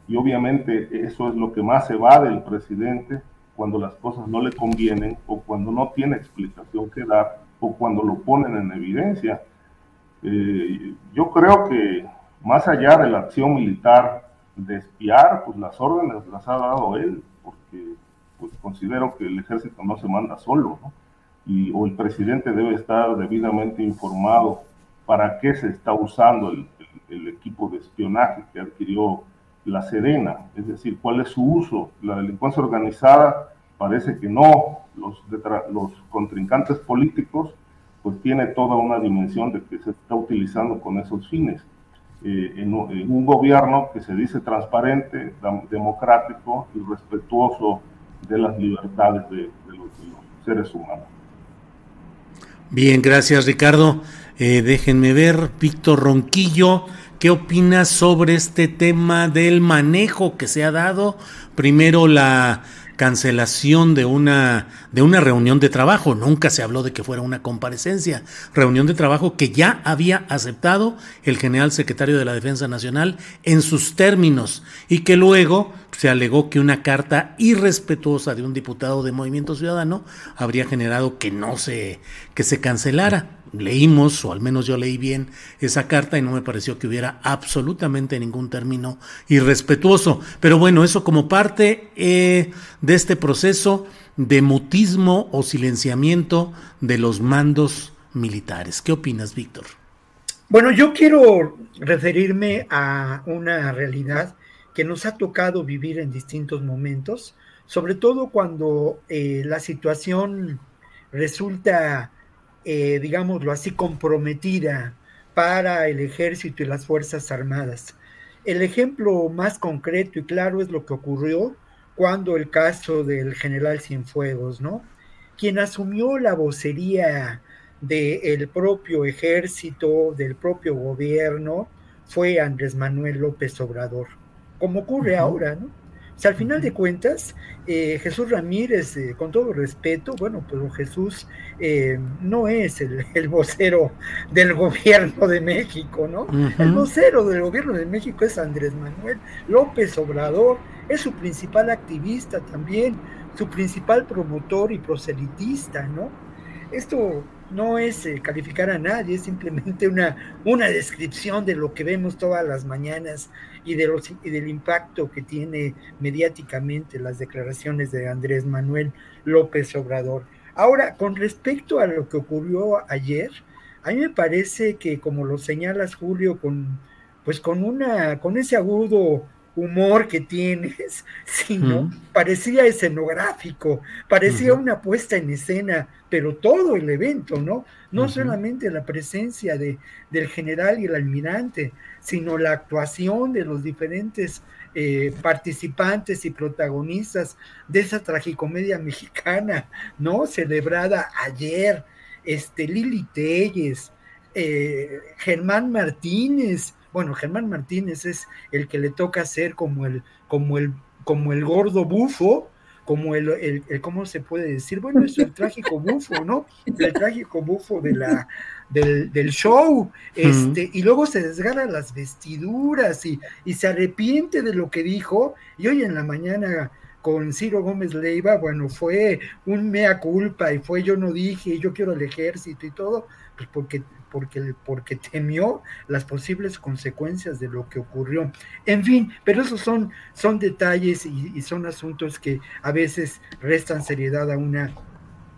Y obviamente eso es lo que más se va del presidente cuando las cosas no le convienen o cuando no tiene explicación que dar o cuando lo ponen en evidencia. Eh, yo creo que más allá de la acción militar de espiar, pues las órdenes las ha dado él, porque pues considero que el ejército no se manda solo, ¿no? Y, o el presidente debe estar debidamente informado para qué se está usando el, equipo de espionaje que adquirió la Sedena, es decir, cuál es su uso. La delincuencia organizada parece que no, los, los contrincantes políticos pues tiene toda una dimensión de que se está utilizando con esos fines. Eh, en, un gobierno que se dice transparente, democrático y respetuoso de las libertades de, de, los, de los, seres humanos. Bien, gracias Ricardo. Eh, déjenme ver, Víctor Ronquillo, ¿qué opinas sobre este tema del manejo que se ha dado? Primero la cancelación de una, de una reunión de trabajo. Nunca se habló de que fuera una comparecencia. Reunión de trabajo que ya había aceptado el general secretario de la Defensa Nacional en sus términos y que luego se alegó que una carta irrespetuosa de un diputado de Movimiento Ciudadano habría generado que no se, que se cancelara. Leímos, o al menos yo leí bien esa carta y no me pareció que hubiera absolutamente ningún término irrespetuoso. Pero bueno, eso como parte eh, de este proceso de mutismo o silenciamiento de los mandos militares. ¿Qué opinas, Víctor? Bueno, yo quiero referirme a una realidad que nos ha tocado vivir en distintos momentos, sobre todo cuando eh, la situación resulta, eh, digámoslo así, comprometida para el ejército y las Fuerzas Armadas. El ejemplo más concreto y claro es lo que ocurrió cuando el caso del general Cienfuegos, ¿no? Quien asumió la vocería del propio ejército, del propio gobierno, fue Andrés Manuel López Obrador, como ocurre ahora, ¿no? O sea, al final de cuentas, eh, Jesús Ramírez, eh, con todo respeto, bueno, pues Jesús eh, no es el, vocero del gobierno de México, ¿no? El vocero del gobierno de México es Andrés Manuel López Obrador, es su principal activista también, su principal promotor y proselitista, ¿no? Esto no es eh, calificar a nadie, es simplemente una, una descripción de lo que vemos todas las mañanas y, de los, y del impacto que tiene mediáticamente las declaraciones de Andrés Manuel López Obrador. Ahora, con respecto a lo que ocurrió ayer, a mí me parece que, como lo señalas, Julio, con, pues con, una, con ese agudo humor que tienes, sino parecía escenográfico, parecía una puesta en escena, pero todo el evento, ¿no? No solamente la presencia de, del general y el almirante, sino la actuación de los diferentes eh, participantes y protagonistas de esa tragicomedia mexicana, ¿no? Celebrada ayer, este, Lili Telles, eh, Germán Martínez, bueno, Germán Martínez es el que le toca ser como el, como el, como el gordo bufo, como el, el, ¿cómo se puede decir? Bueno, es el trágico bufo, ¿no? El trágico bufo de la, del, del show, este, y luego se desgarra las vestiduras y, y se arrepiente de lo que dijo, y hoy en la mañana con Ciro Gómez Leiva, bueno, fue un mea culpa y fue yo no dije, yo quiero el ejército y todo, pues porque porque, porque temió las posibles consecuencias de lo que ocurrió. En fin, pero esos son, son detalles y, son asuntos que a veces restan seriedad a una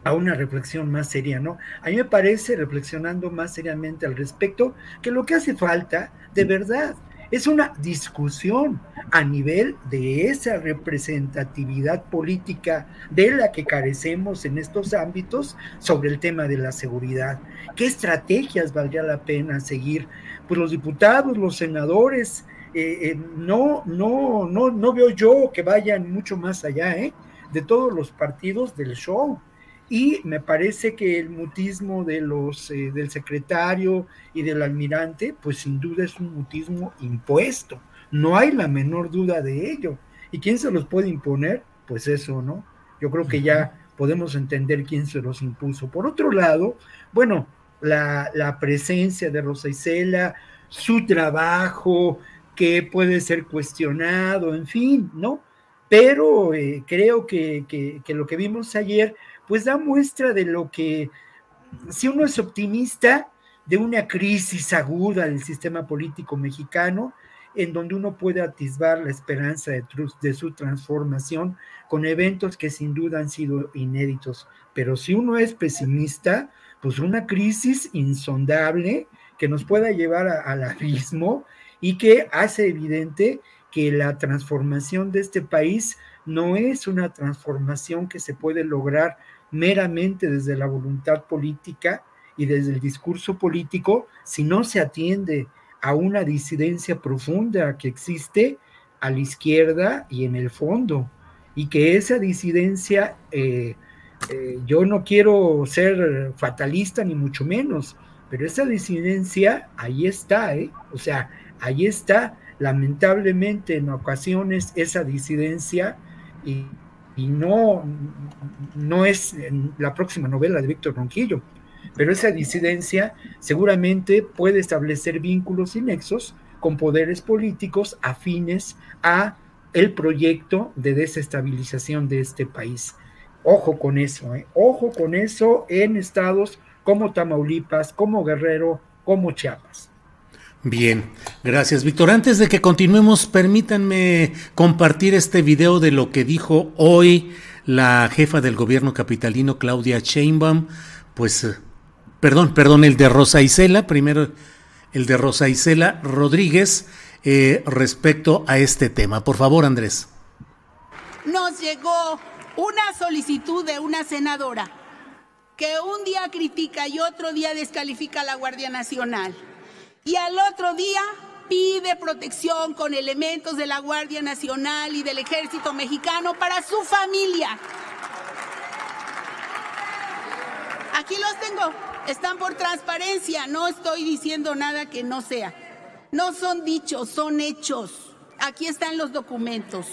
a una reflexión más seria, ¿no? A mí me parece, reflexionando más seriamente al respecto, que lo que hace falta, de verdad, es una discusión a nivel de esa representatividad política de la que carecemos en estos ámbitos sobre el tema de la seguridad. ¿Qué estrategias valdría la pena seguir? Pues los diputados, los senadores, eh, eh, no, no, no, no veo yo que vayan mucho más allá ¿eh? de todos los partidos del show y me parece que el mutismo de los eh, del secretario y del almirante pues sin duda es un mutismo impuesto. No hay la menor duda de ello. Y quién se los puede imponer pues eso no yo creo que ya podemos entender quién se los impuso. Por otro lado bueno la, la presencia de Rosa Isela su trabajo que puede ser cuestionado en fin no pero eh, creo que, que, que lo que vimos ayer pues da muestra de lo que, si uno es optimista, de una crisis aguda del sistema político mexicano, en donde uno puede atisbar la esperanza de, de, su transformación con eventos que sin duda han sido inéditos. Pero si uno es pesimista, pues una crisis insondable que nos pueda llevar al abismo y que hace evidente que la transformación de este país no es una transformación que se puede lograr meramente desde la voluntad política y desde el discurso político si no se atiende a una disidencia profunda que existe a la izquierda y en el fondo, y que esa disidencia, eh, eh, yo no quiero ser fatalista ni mucho menos, pero esa disidencia ahí está, ¿eh? o sea, ahí está, lamentablemente en ocasiones esa disidencia y y no, no es la próxima novela de Víctor Ronquillo, pero esa disidencia seguramente puede establecer vínculos y nexos con poderes políticos afines a el proyecto de desestabilización de este país. Ojo con eso, ¿eh? ojo con eso en estados como Tamaulipas, como Guerrero, como Chiapas. Bien, gracias Víctor. Antes de que continuemos, permítanme compartir este video de lo que dijo hoy la jefa del gobierno capitalino, Claudia Sheinbaum, pues, eh, perdón, perdón, el de Rosa Isela, primero el de Rosa Isela Rodríguez, eh, respecto a este tema. Por favor, Andrés. Nos llegó una solicitud de una senadora que un día critica y otro día descalifica a la Guardia Nacional. Y al otro día pide protección con elementos de la Guardia Nacional y del Ejército Mexicano para su familia. Aquí los tengo. Están por transparencia. No estoy diciendo nada que no sea. No son dichos, son hechos. Aquí están los documentos.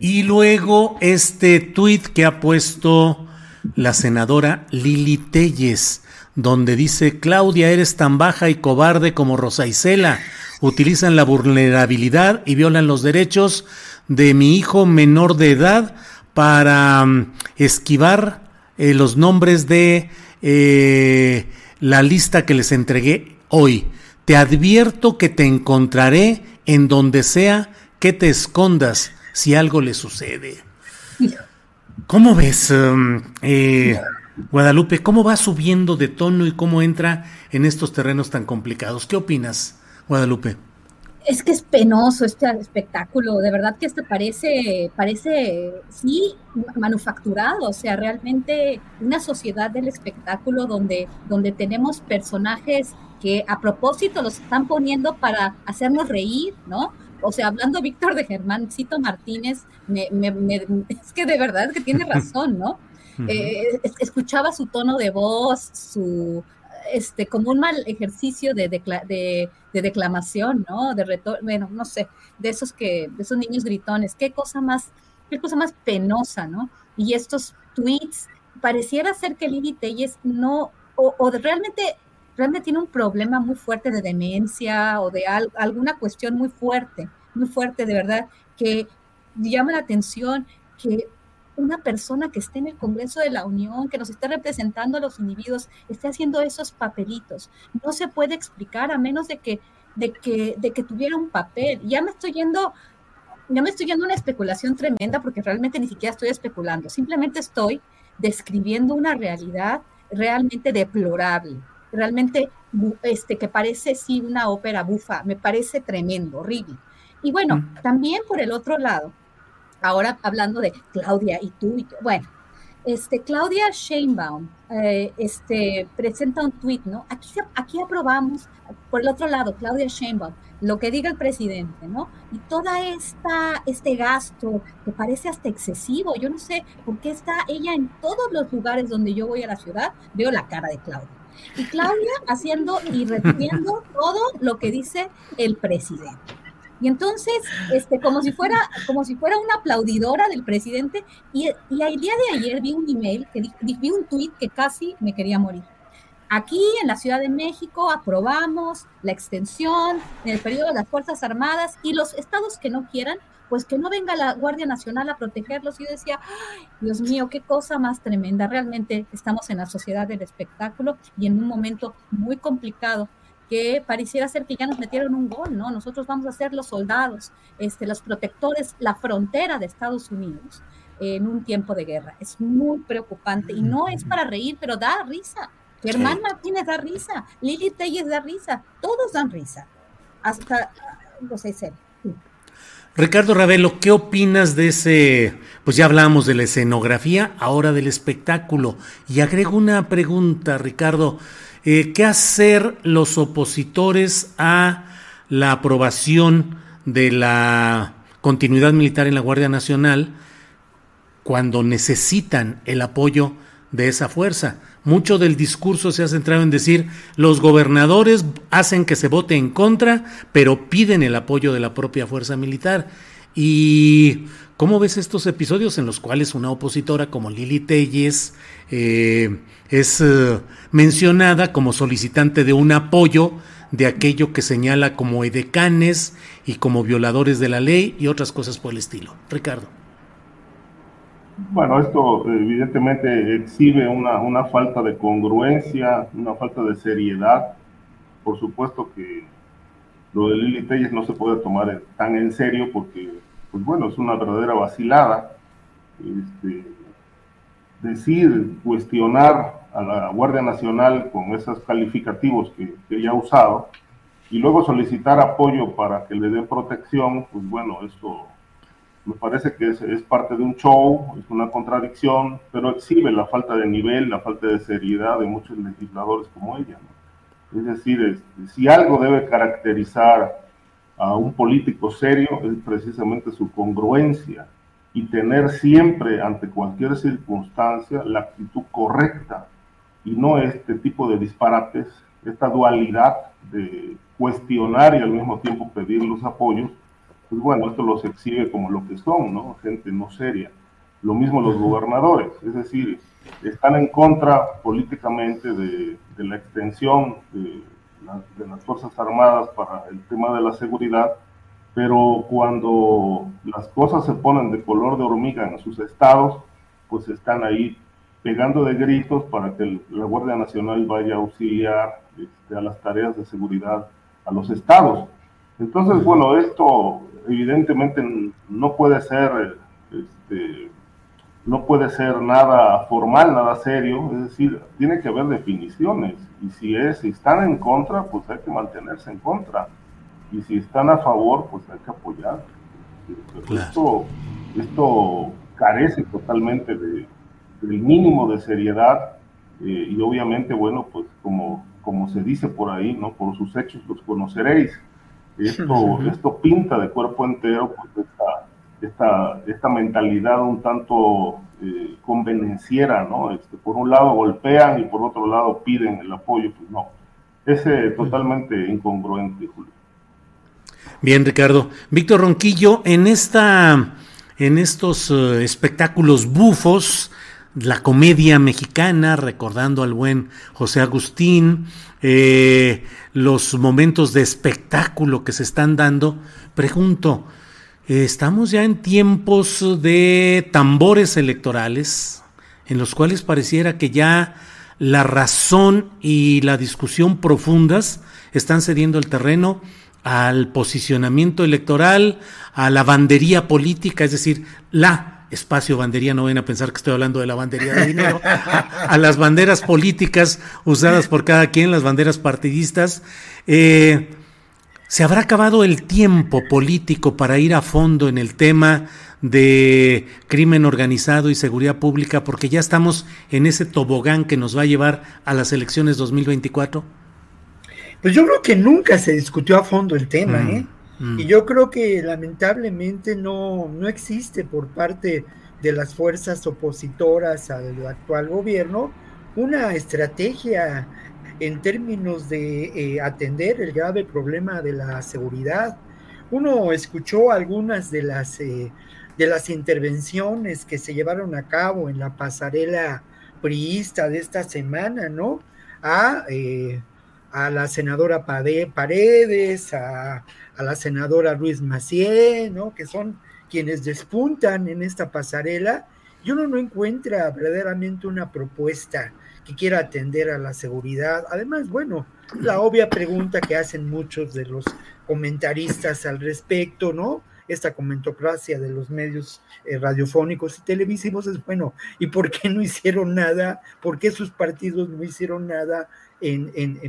Y luego este tuit que ha puesto la senadora Lili Telles, donde dice, Claudia, eres tan baja y cobarde como Rosa Isela. Utilizan la vulnerabilidad y violan los derechos de mi hijo menor de edad para um, esquivar eh, los nombres de eh, la lista que les entregué hoy. Te advierto que te encontraré en donde sea que te escondas si algo le sucede. ¿Cómo ves, um, eh, Guadalupe, cómo va subiendo de tono y cómo entra en estos terrenos tan complicados? ¿Qué opinas, Guadalupe? Es que es penoso este espectáculo, de verdad que este parece, parece, sí, manufacturado, o sea, realmente una sociedad del espectáculo donde, donde tenemos personajes que a propósito los están poniendo para hacernos reír, ¿no? o sea, hablando Víctor de Germáncito Martínez, me, es que de verdad que tiene razón, ¿no? Eh, escuchaba su tono de voz, su, este, como un mal ejercicio de, de, declamación, ¿no? De retor bueno, no sé, de esos que, de esos niños gritones, qué cosa más, qué cosa más penosa, ¿no? Y estos tweets, pareciera ser que Lili Telles no, o, o realmente realmente tiene un problema muy fuerte de demencia o de alguna cuestión muy fuerte, muy fuerte de verdad, que llama la atención que una persona que esté en el Congreso de la Unión, que nos esté representando a los individuos, esté haciendo esos papelitos. No se puede explicar a menos de que, de que, de que tuviera un papel. Ya me estoy yendo, ya me estoy yendo una especulación tremenda porque realmente ni siquiera estoy especulando. Simplemente estoy describiendo una realidad realmente deplorable realmente este, que parece sí una ópera bufa, me parece tremendo, horrible. Y bueno, mm. también por el otro lado, ahora hablando de Claudia y tú, y bueno, este, Claudia Sheinbaum eh, este, presenta un tuit, ¿no? Aquí, aquí aprobamos, por el otro lado, Claudia Sheinbaum, lo que diga el presidente, ¿no? Y toda esta, este gasto que parece hasta excesivo, yo no sé por qué está ella en todos los lugares donde yo voy a la ciudad, veo la cara de Claudia. Y Claudia haciendo y repitiendo todo lo que dice el presidente. Y entonces, este, como si fuera, como si fuera una aplaudidora del presidente, y, y el día de ayer vi un email, que vi un tuit que casi me quería morir. Aquí en la Ciudad de México aprobamos la extensión en el periodo de las Fuerzas Armadas y los estados que no quieran pues que no venga la Guardia Nacional a protegerlos. Y yo decía, Dios mío, qué cosa más tremenda. Realmente estamos en la sociedad del espectáculo y en un momento muy complicado que pareciera ser que ya nos metieron un gol, ¿no? Nosotros vamos a ser los soldados, este, los protectores, la frontera de Estados Unidos en un tiempo de guerra. Es muy preocupante y no es para reír, pero da risa. Germán Martínez da risa, Lili Telles da risa, todos dan risa. Hasta, no sé, Ricardo Ravelo, ¿qué opinas de ese? Pues ya hablamos de la escenografía, ahora del espectáculo. Y agrego una pregunta, Ricardo. Eh, ¿Qué hacer los opositores a la aprobación de la continuidad militar en la Guardia Nacional cuando necesitan el apoyo de esa fuerza? Mucho del discurso se ha centrado en decir los gobernadores hacen que se vote en contra, pero piden el apoyo de la propia fuerza militar. ¿Y cómo ves estos episodios en los cuales una opositora como Lili Telles eh, es eh, mencionada como solicitante de un apoyo de aquello que señala como edecanes y como violadores de la ley y otras cosas por el estilo? Ricardo. Bueno, esto evidentemente exhibe una, una falta de congruencia, una falta de seriedad. Por supuesto que lo de Lili Telles no se puede tomar tan en serio porque, pues bueno, es una verdadera vacilada. Este, decir, cuestionar a la Guardia Nacional con esos calificativos que, que ha usado y luego solicitar apoyo para que le den protección, pues bueno, esto me parece que es, parte de un show, es una contradicción, pero exhibe la falta de nivel, la falta de seriedad de muchos legisladores como ella. Es decir, es, si algo debe caracterizar a un político serio es precisamente su congruencia y tener siempre ante cualquier circunstancia la actitud correcta y no este tipo de disparates, esta dualidad de cuestionar y al mismo tiempo pedir los apoyos, pues bueno, esto los exhibe como lo que son, ¿no? Gente no seria. Lo mismo los gobernadores, es decir, están en contra políticamente de, de la extensión de, la, de, las Fuerzas Armadas para el tema de la seguridad, pero cuando las cosas se ponen de color de hormiga en sus estados, pues están ahí pegando de gritos para que la Guardia Nacional vaya a auxiliar este, a las tareas de seguridad a los estados. Entonces, bueno, esto evidentemente no puede ser, este, no puede ser nada formal, nada serio, es decir, tiene que haber definiciones, y si, es, si están en contra, pues hay que mantenerse en contra, y si están a favor, pues hay que apoyar. Claro. Esto, esto carece totalmente de, del mínimo de seriedad, eh, y obviamente, bueno, pues como, como se dice por ahí, ¿no? Por sus hechos los conoceréis esto, esto pinta de cuerpo entero pues, esta, esta, esta mentalidad un tanto eh, convenenciera, ¿no? Este, por un lado golpean y por otro lado piden el apoyo, pues no. Es eh, totalmente incongruente, Julio. Bien, Ricardo. Víctor Ronquillo, en esta, en estos uh, espectáculos bufos, la comedia mexicana, recordando al buen José Agustín, eh, los momentos de espectáculo que se están dando, pregunto, ¿estamos ya en tiempos de tambores electorales en los cuales pareciera que ya la razón y la discusión profundas están cediendo el terreno al posicionamiento electoral, a la bandería política, es decir, la espacio bandería, no ven a pensar que estoy hablando de la bandería de dinero, a, a las banderas políticas usadas por cada quien, las banderas partidistas. Eh, ¿Se habrá acabado el tiempo político para ir a fondo en el tema de crimen organizado y seguridad pública porque ya estamos en ese tobogán que nos va a llevar a las elecciones 2024? Pues yo creo que nunca se discutió a fondo el tema, mm. ¿eh? Y yo creo que lamentablemente no, no existe por parte de las fuerzas opositoras al actual gobierno una estrategia en términos de eh, atender el grave problema de la seguridad. Uno escuchó algunas de las, eh, de las intervenciones que se llevaron a cabo en la pasarela priista de esta semana, ¿no? A, eh, a la senadora Paredes, a, a la senadora Ruiz Macié, ¿no? Que son quienes despuntan en esta pasarela, y uno no encuentra verdaderamente una propuesta que quiera atender a la seguridad. Además, bueno, la obvia pregunta que hacen muchos de los comentaristas al respecto, ¿no? Esta comentocracia de los medios eh, radiofónicos y televisivos es, bueno, ¿y por qué no hicieron nada? ¿Por qué sus partidos no hicieron nada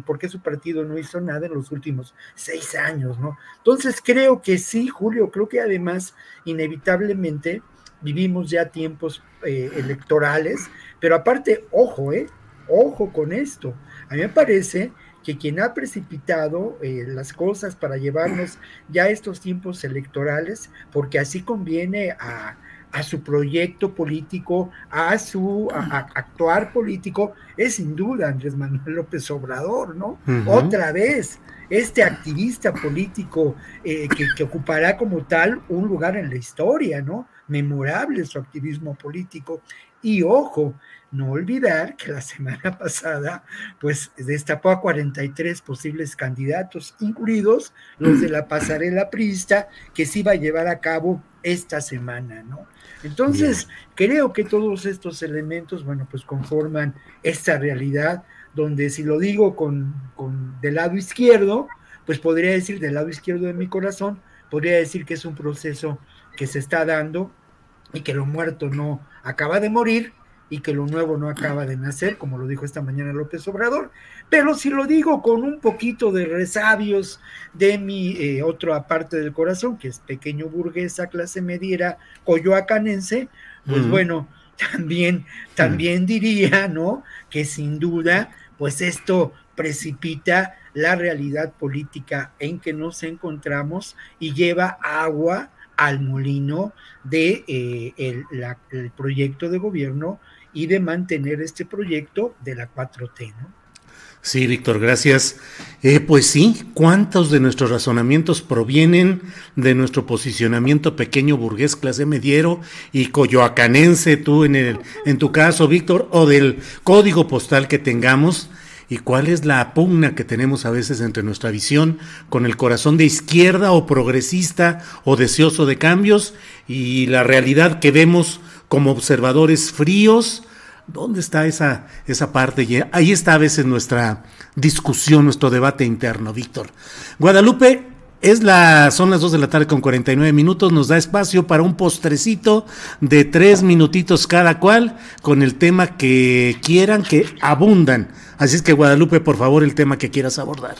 por qué su partido no hizo nada en los últimos seis años, ¿no? Entonces creo que sí, Julio, creo que además inevitablemente vivimos ya tiempos eh, electorales, pero aparte, ojo, ¿eh? Ojo con esto. A mí me parece que quien ha precipitado eh, las cosas para llevarnos ya estos tiempos electorales, porque así conviene a, a su proyecto político, a su a, a actuar político, es sin duda Andrés Manuel López Obrador, ¿no? Uh -huh. Otra vez, este activista político eh, que, que, ocupará como tal un lugar en la historia, ¿no? Memorable su activismo político. Y ojo, no olvidar que la semana pasada, pues destapó a 43 posibles candidatos, incluidos los de la pasarela prista, que se iba a llevar a cabo esta semana, ¿no? Entonces, creo que todos estos elementos, bueno, pues conforman esta realidad donde si lo digo con, con del lado izquierdo, pues podría decir del lado izquierdo de mi corazón, podría decir que es un proceso que se está dando y que lo muerto no acaba de morir y que lo nuevo no acaba de nacer, como lo dijo esta mañana López Obrador, pero si lo digo con un poquito de resabios de mi eh, otra parte del corazón, que es pequeño burguesa, clase mediera, coyoacanense, pues bueno, también, también diría, ¿no? Que sin duda, pues esto precipita la realidad política en que nos encontramos y lleva agua al molino de eh, el, proyecto de gobierno y de mantener este proyecto de la 4T, ¿no? Sí, Víctor, gracias. Eh, pues sí, ¿cuántos de nuestros razonamientos provienen de nuestro posicionamiento pequeño burgués, clase mediero y coyoacanense, tú en, el, en tu caso, Víctor, o del código postal que tengamos? y cuál es la pugna que tenemos a veces entre nuestra visión con el corazón de izquierda o progresista o deseoso de cambios y la realidad que vemos como observadores fríos. ¿Dónde está esa, esa parte? ahí está a veces nuestra discusión, nuestro debate interno, Víctor. Guadalupe, es la, son las 2 de la tarde con 49 minutos, nos da espacio para un postrecito de tres minutitos cada cual con el tema que quieran, que abundan. Así es que Guadalupe, por favor, el tema que quieras abordar.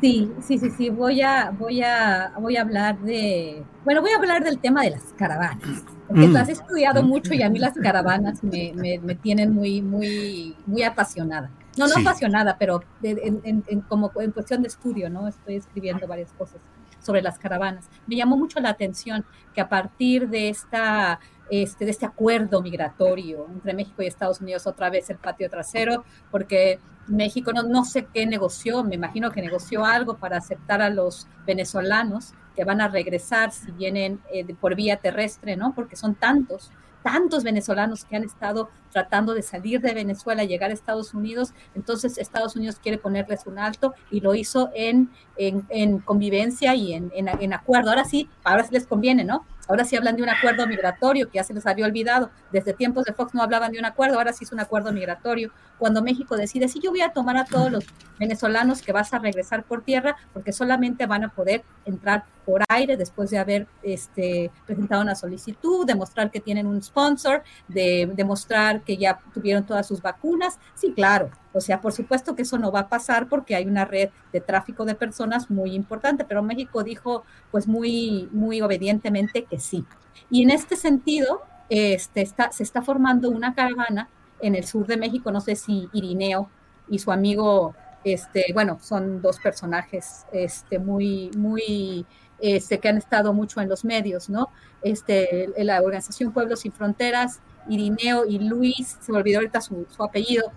Sí, sí, sí, sí, voy a, voy a, voy a hablar de, bueno, voy a hablar del tema de las caravanas, porque mm. has estudiado mucho y a mí las caravanas me, me, tienen muy, muy, muy apasionada. No, no apasionada, pero en, como en cuestión de estudio, ¿no? Estoy escribiendo varias cosas sobre las caravanas. Me llamó mucho la atención que a partir de esta este, de este acuerdo migratorio entre México y Estados Unidos, otra vez el patio trasero, porque México no, no sé qué negoció, me imagino que negoció algo para aceptar a los venezolanos que van a regresar si vienen eh, por vía terrestre, ¿no? Porque son tantos tantos venezolanos que han estado tratando de salir de Venezuela llegar a Estados Unidos, entonces Estados Unidos quiere ponerles un alto y lo hizo en, en, convivencia y en, en, acuerdo. Ahora sí, ahora sí les conviene, ¿no? Ahora sí hablan de un acuerdo migratorio que ya se les había olvidado. Desde tiempos de Fox no hablaban de un acuerdo, ahora sí es un acuerdo migratorio. Cuando México decide, sí, yo voy a tomar a todos los venezolanos que vas a regresar por tierra, porque solamente van a poder entrar por aire después de haber este, presentado una solicitud, demostrar que tienen un sponsor, de demostrar que ya tuvieron todas sus vacunas. Sí, claro. O sea, por supuesto que eso no va a pasar porque hay una red de tráfico de personas muy importante, pero México dijo pues muy, muy obedientemente que sí. Y en este sentido, este, está, se está formando una caravana en el sur de México, no sé si Irineo y su amigo, este, bueno, son dos personajes este, muy, muy este, que han estado mucho en los medios, ¿no? Este, la organización Pueblos Sin Fronteras, Irineo y Luis, se me olvidó ahorita su, apellido,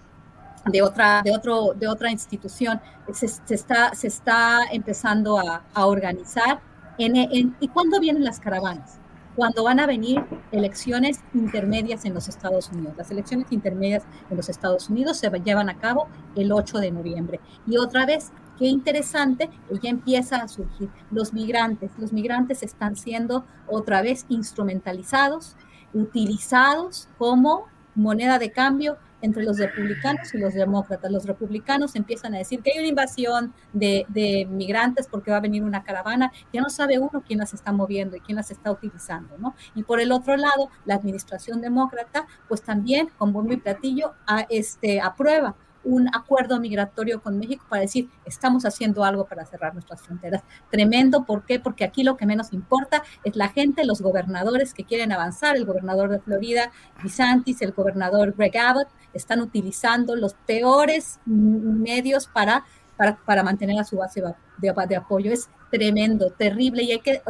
de otra, de otro, de otra institución, se, está, se está empezando a, organizar. ¿Y cuándo vienen las caravanas? Cuando van a venir elecciones intermedias en los Estados Unidos. Las elecciones intermedias en los Estados Unidos se llevan a cabo el 8 de noviembre. Y otra vez, qué interesante, ya empieza a surgir. Los migrantes, los migrantes están siendo otra vez instrumentalizados, utilizados como moneda de cambio entre los republicanos y los demócratas. Los republicanos empiezan a decir que hay una invasión de, de, migrantes porque va a venir una caravana, ya no sabe uno quién las está moviendo y quién las está utilizando, ¿no? Y por el otro lado, la administración demócrata, pues también con bombo y platillo a, este, aprueba un acuerdo migratorio con México para decir, estamos haciendo algo para cerrar nuestras fronteras. Tremendo, ¿por qué? Porque aquí lo que menos importa es la gente, los gobernadores que quieren avanzar, el gobernador de Florida, DeSantis, el gobernador Greg Abbott, están utilizando los peores medios para, para, para mantener a su base de, apoyo. Es tremendo, terrible y hay que,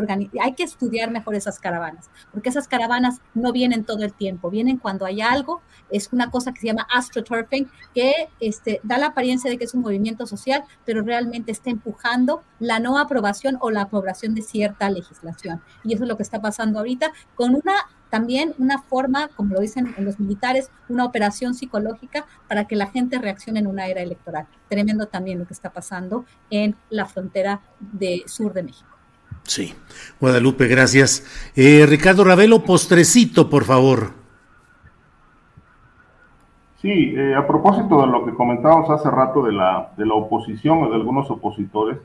hay que estudiar mejor esas caravanas, porque esas caravanas no vienen todo el tiempo, vienen cuando hay algo, es una cosa que se llama astroturfing, que este, da la apariencia de que es un movimiento social, pero realmente está empujando la no aprobación o la aprobación de cierta legislación. Y eso es lo que está pasando ahorita con una también una forma, como lo dicen los militares, una operación psicológica para que la gente reaccione en una era electoral. Tremendo también lo que está pasando en la frontera de sur de México. Sí, Guadalupe, gracias. Eh, Ricardo Ravelo, postrecito, por favor. Sí, eh, a propósito de lo que comentábamos hace rato de la, de la oposición o de algunos opositores,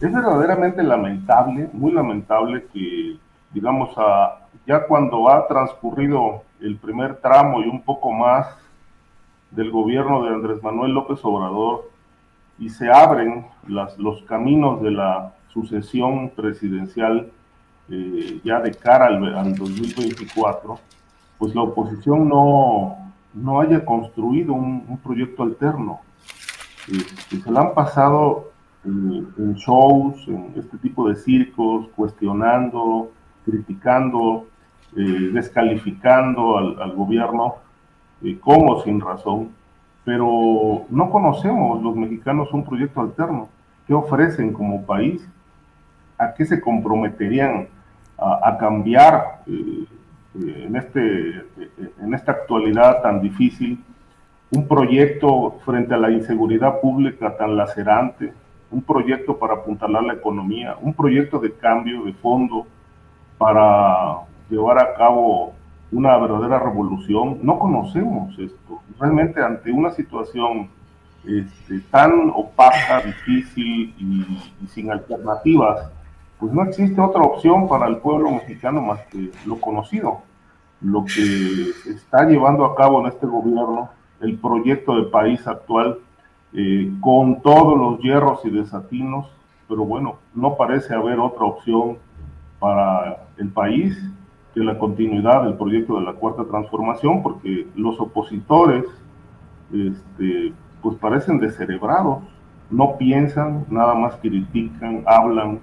es verdaderamente lamentable, muy lamentable que, digamos, a, ya cuando ha transcurrido el primer tramo y un poco más del gobierno de Andrés Manuel López Obrador y se abren los caminos de la sucesión presidencial eh, ya de cara al, 2024, pues la oposición no, no haya construido un, proyecto alterno. Eh, se le han pasado en shows, en este tipo de circos, cuestionando, criticando, eh, descalificando al, gobierno, eh, como sin razón, pero no conocemos los mexicanos un proyecto alterno. ¿Qué ofrecen como país? ¿A qué se comprometerían a, cambiar eh, en, este, en esta actualidad tan difícil? Un proyecto frente a la inseguridad pública tan lacerante, un proyecto para apuntalar la economía, un proyecto de cambio de fondo para llevar a cabo una verdadera revolución. No conocemos esto. Realmente ante una situación este, tan opaca, difícil y, sin alternativas, pues no existe otra opción para el pueblo mexicano más que lo conocido. Lo que está llevando a cabo en este gobierno, el proyecto de país actual, eh, con todos los hierros y desatinos, pero bueno, no parece haber otra opción para el país que la continuidad del proyecto de la cuarta transformación, porque los opositores, este, pues parecen descerebrados, no piensan, nada más critican, hablan,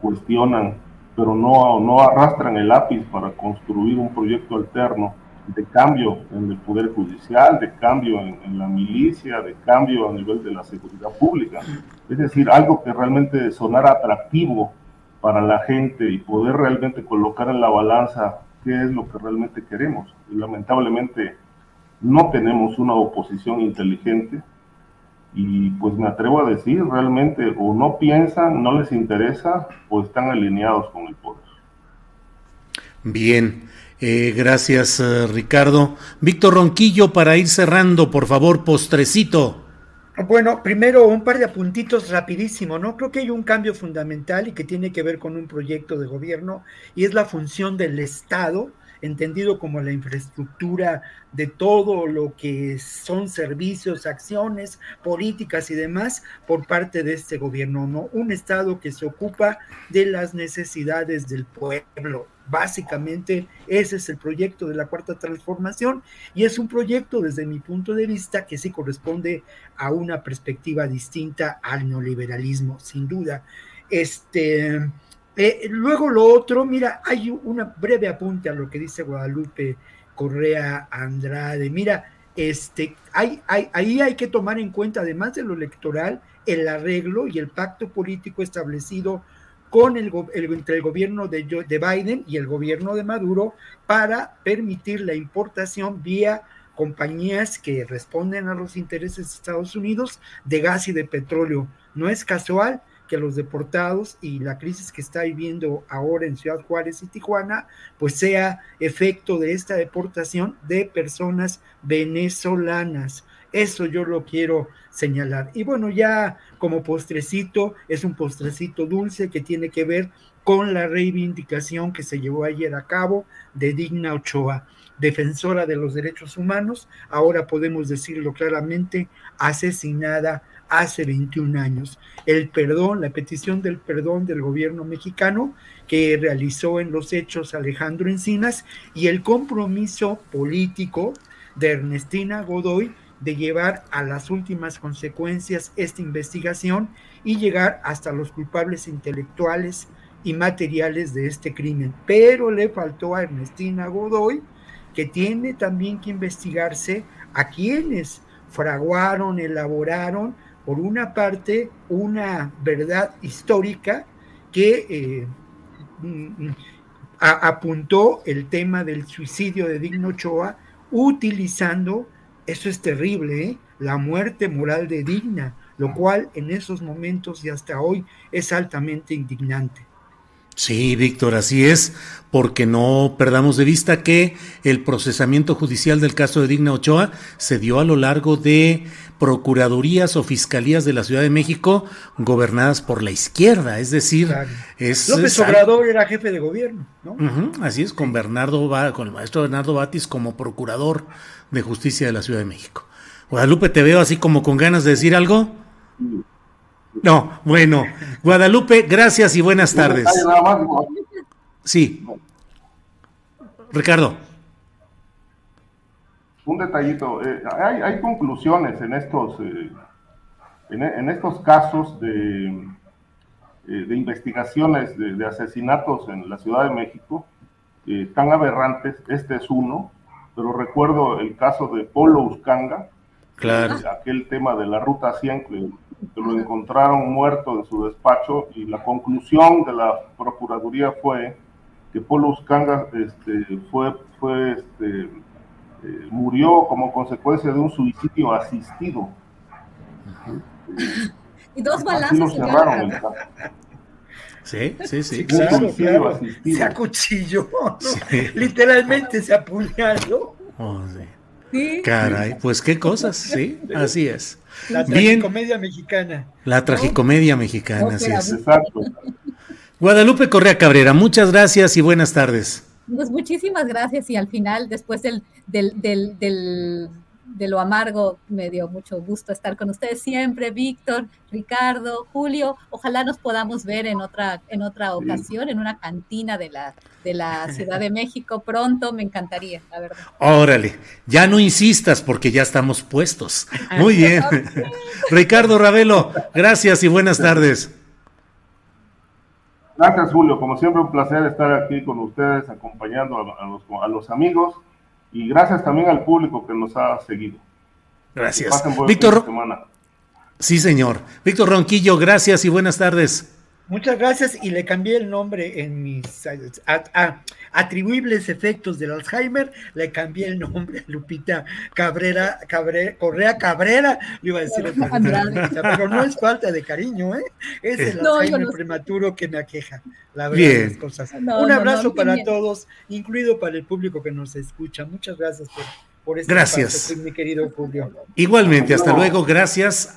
cuestionan, pero no, no arrastran el lápiz para construir un proyecto alterno de cambio en el Poder Judicial, de cambio en, la milicia, de cambio a nivel de la seguridad pública. Es decir, algo que realmente sonara atractivo para la gente y poder realmente colocar en la balanza qué es lo que realmente queremos. Y lamentablemente no tenemos una oposición inteligente y pues me atrevo a decir, realmente o no piensan, no les interesa o están alineados con el poder. Bien, eh, gracias eh, Ricardo. Víctor Ronquillo, para ir cerrando, por favor, postrecito. Bueno, primero un par de apuntitos rapidísimo, ¿no? Creo que hay un cambio fundamental y que tiene que ver con un proyecto de gobierno y es la función del Estado, entendido como la infraestructura de todo lo que son servicios, acciones, políticas y demás por parte de este gobierno, ¿no? Un Estado que se ocupa de las necesidades del pueblo, Básicamente ese es el proyecto de la cuarta transformación y es un proyecto desde mi punto de vista que sí corresponde a una perspectiva distinta al neoliberalismo, sin duda. Este, eh, luego lo otro, mira, hay una breve apunte a lo que dice Guadalupe Correa Andrade. Mira, este, hay, hay, ahí hay que tomar en cuenta, además de lo electoral, el arreglo y el pacto político establecido con el, entre el gobierno de, de Biden y el gobierno de Maduro para permitir la importación vía compañías que responden a los intereses de Estados Unidos de gas y de petróleo. No es casual que los deportados y la crisis que está viviendo ahora en Ciudad Juárez y Tijuana, pues sea efecto de esta deportación de personas venezolanas. Eso yo lo quiero señalar. Y bueno, ya como postrecito, es un postrecito dulce que tiene que ver con la reivindicación que se llevó ayer a cabo de Digna Ochoa, defensora de los derechos humanos, ahora podemos decirlo claramente, asesinada hace 21 años. El perdón, la petición del perdón del gobierno mexicano que realizó en los hechos Alejandro Encinas y el compromiso político de Ernestina Godoy de llevar a las últimas consecuencias esta investigación y llegar hasta los culpables intelectuales y materiales de este crimen. Pero le faltó a Ernestina Godoy, que tiene también que investigarse a quienes fraguaron, elaboraron, por una parte, una verdad histórica que eh, mm, apuntó el tema del suicidio de Digno Ochoa utilizando, eso es terrible, ¿eh? la muerte moral de Digna, lo cual en esos momentos y hasta hoy es altamente indignante. Sí, Víctor, así es, porque no perdamos de vista que el procesamiento judicial del caso de Digna Ochoa se dio a lo largo de procuradurías o fiscalías de la Ciudad de México gobernadas por la izquierda, es decir, es, López Obrador era jefe de gobierno, ¿no? así es, con Bernardo, con el maestro Bernardo Batis como procurador de justicia de la Ciudad de México. Guadalupe, te veo así como con ganas de decir algo. No, bueno. Guadalupe, gracias y buenas tardes. Sí. Ricardo. Un detallito. Eh, hay, conclusiones en estos, eh, en, estos casos de, eh, de investigaciones de, asesinatos en la Ciudad de México, tan aberrantes. Este es uno, pero recuerdo el caso de Polo Uscanga. Claro. aquel tema de la Ruta 100 que que lo encontraron muerto en su despacho y la conclusión de la Procuraduría fue que Polo Uscanga este, fue, fue, este, eh, murió como consecuencia de un suicidio asistido. Y dos balazos. cerraron Sí, sí, sí. claro, claro. Se acuchilló, literalmente se apuñaló. Oh, sí. Caray, pues qué cosas, sí, así es. La tragicomedia mexicana. La tragicomedia mexicana, así es. Exacto. Guadalupe Correa Cabrera, muchas gracias y buenas tardes. Pues muchísimas gracias y al final, después del, del, del, del de lo amargo, me dio mucho gusto estar con ustedes siempre, Víctor, Ricardo, Julio. Ojalá nos podamos ver en otra, en otra ocasión, en una cantina de la, de la Ciudad de México pronto, me encantaría, la verdad. Órale, ya no insistas porque ya estamos puestos. Muy bien. Ricardo Ravelo, gracias y buenas tardes. Gracias, Julio. Como siempre, un placer estar aquí con ustedes, acompañando a, los, a los amigos y gracias también al público que nos ha seguido. Gracias. Víctor. Sí, señor. Víctor Ronquillo, gracias y buenas tardes. Muchas gracias y le cambié el nombre en mis atribuibles efectos del Alzheimer, le cambié el nombre a Lupita Cabrera, Correa Cabrera, le iba a decir pero no es falta de cariño, ¿eh? es el Alzheimer prematuro que me aqueja, la verdad Bien. cosas. Un abrazo para todos, incluido para el público que nos escucha. Muchas gracias por, por este Gracias. mi querido Julio. Igualmente, hasta luego, gracias.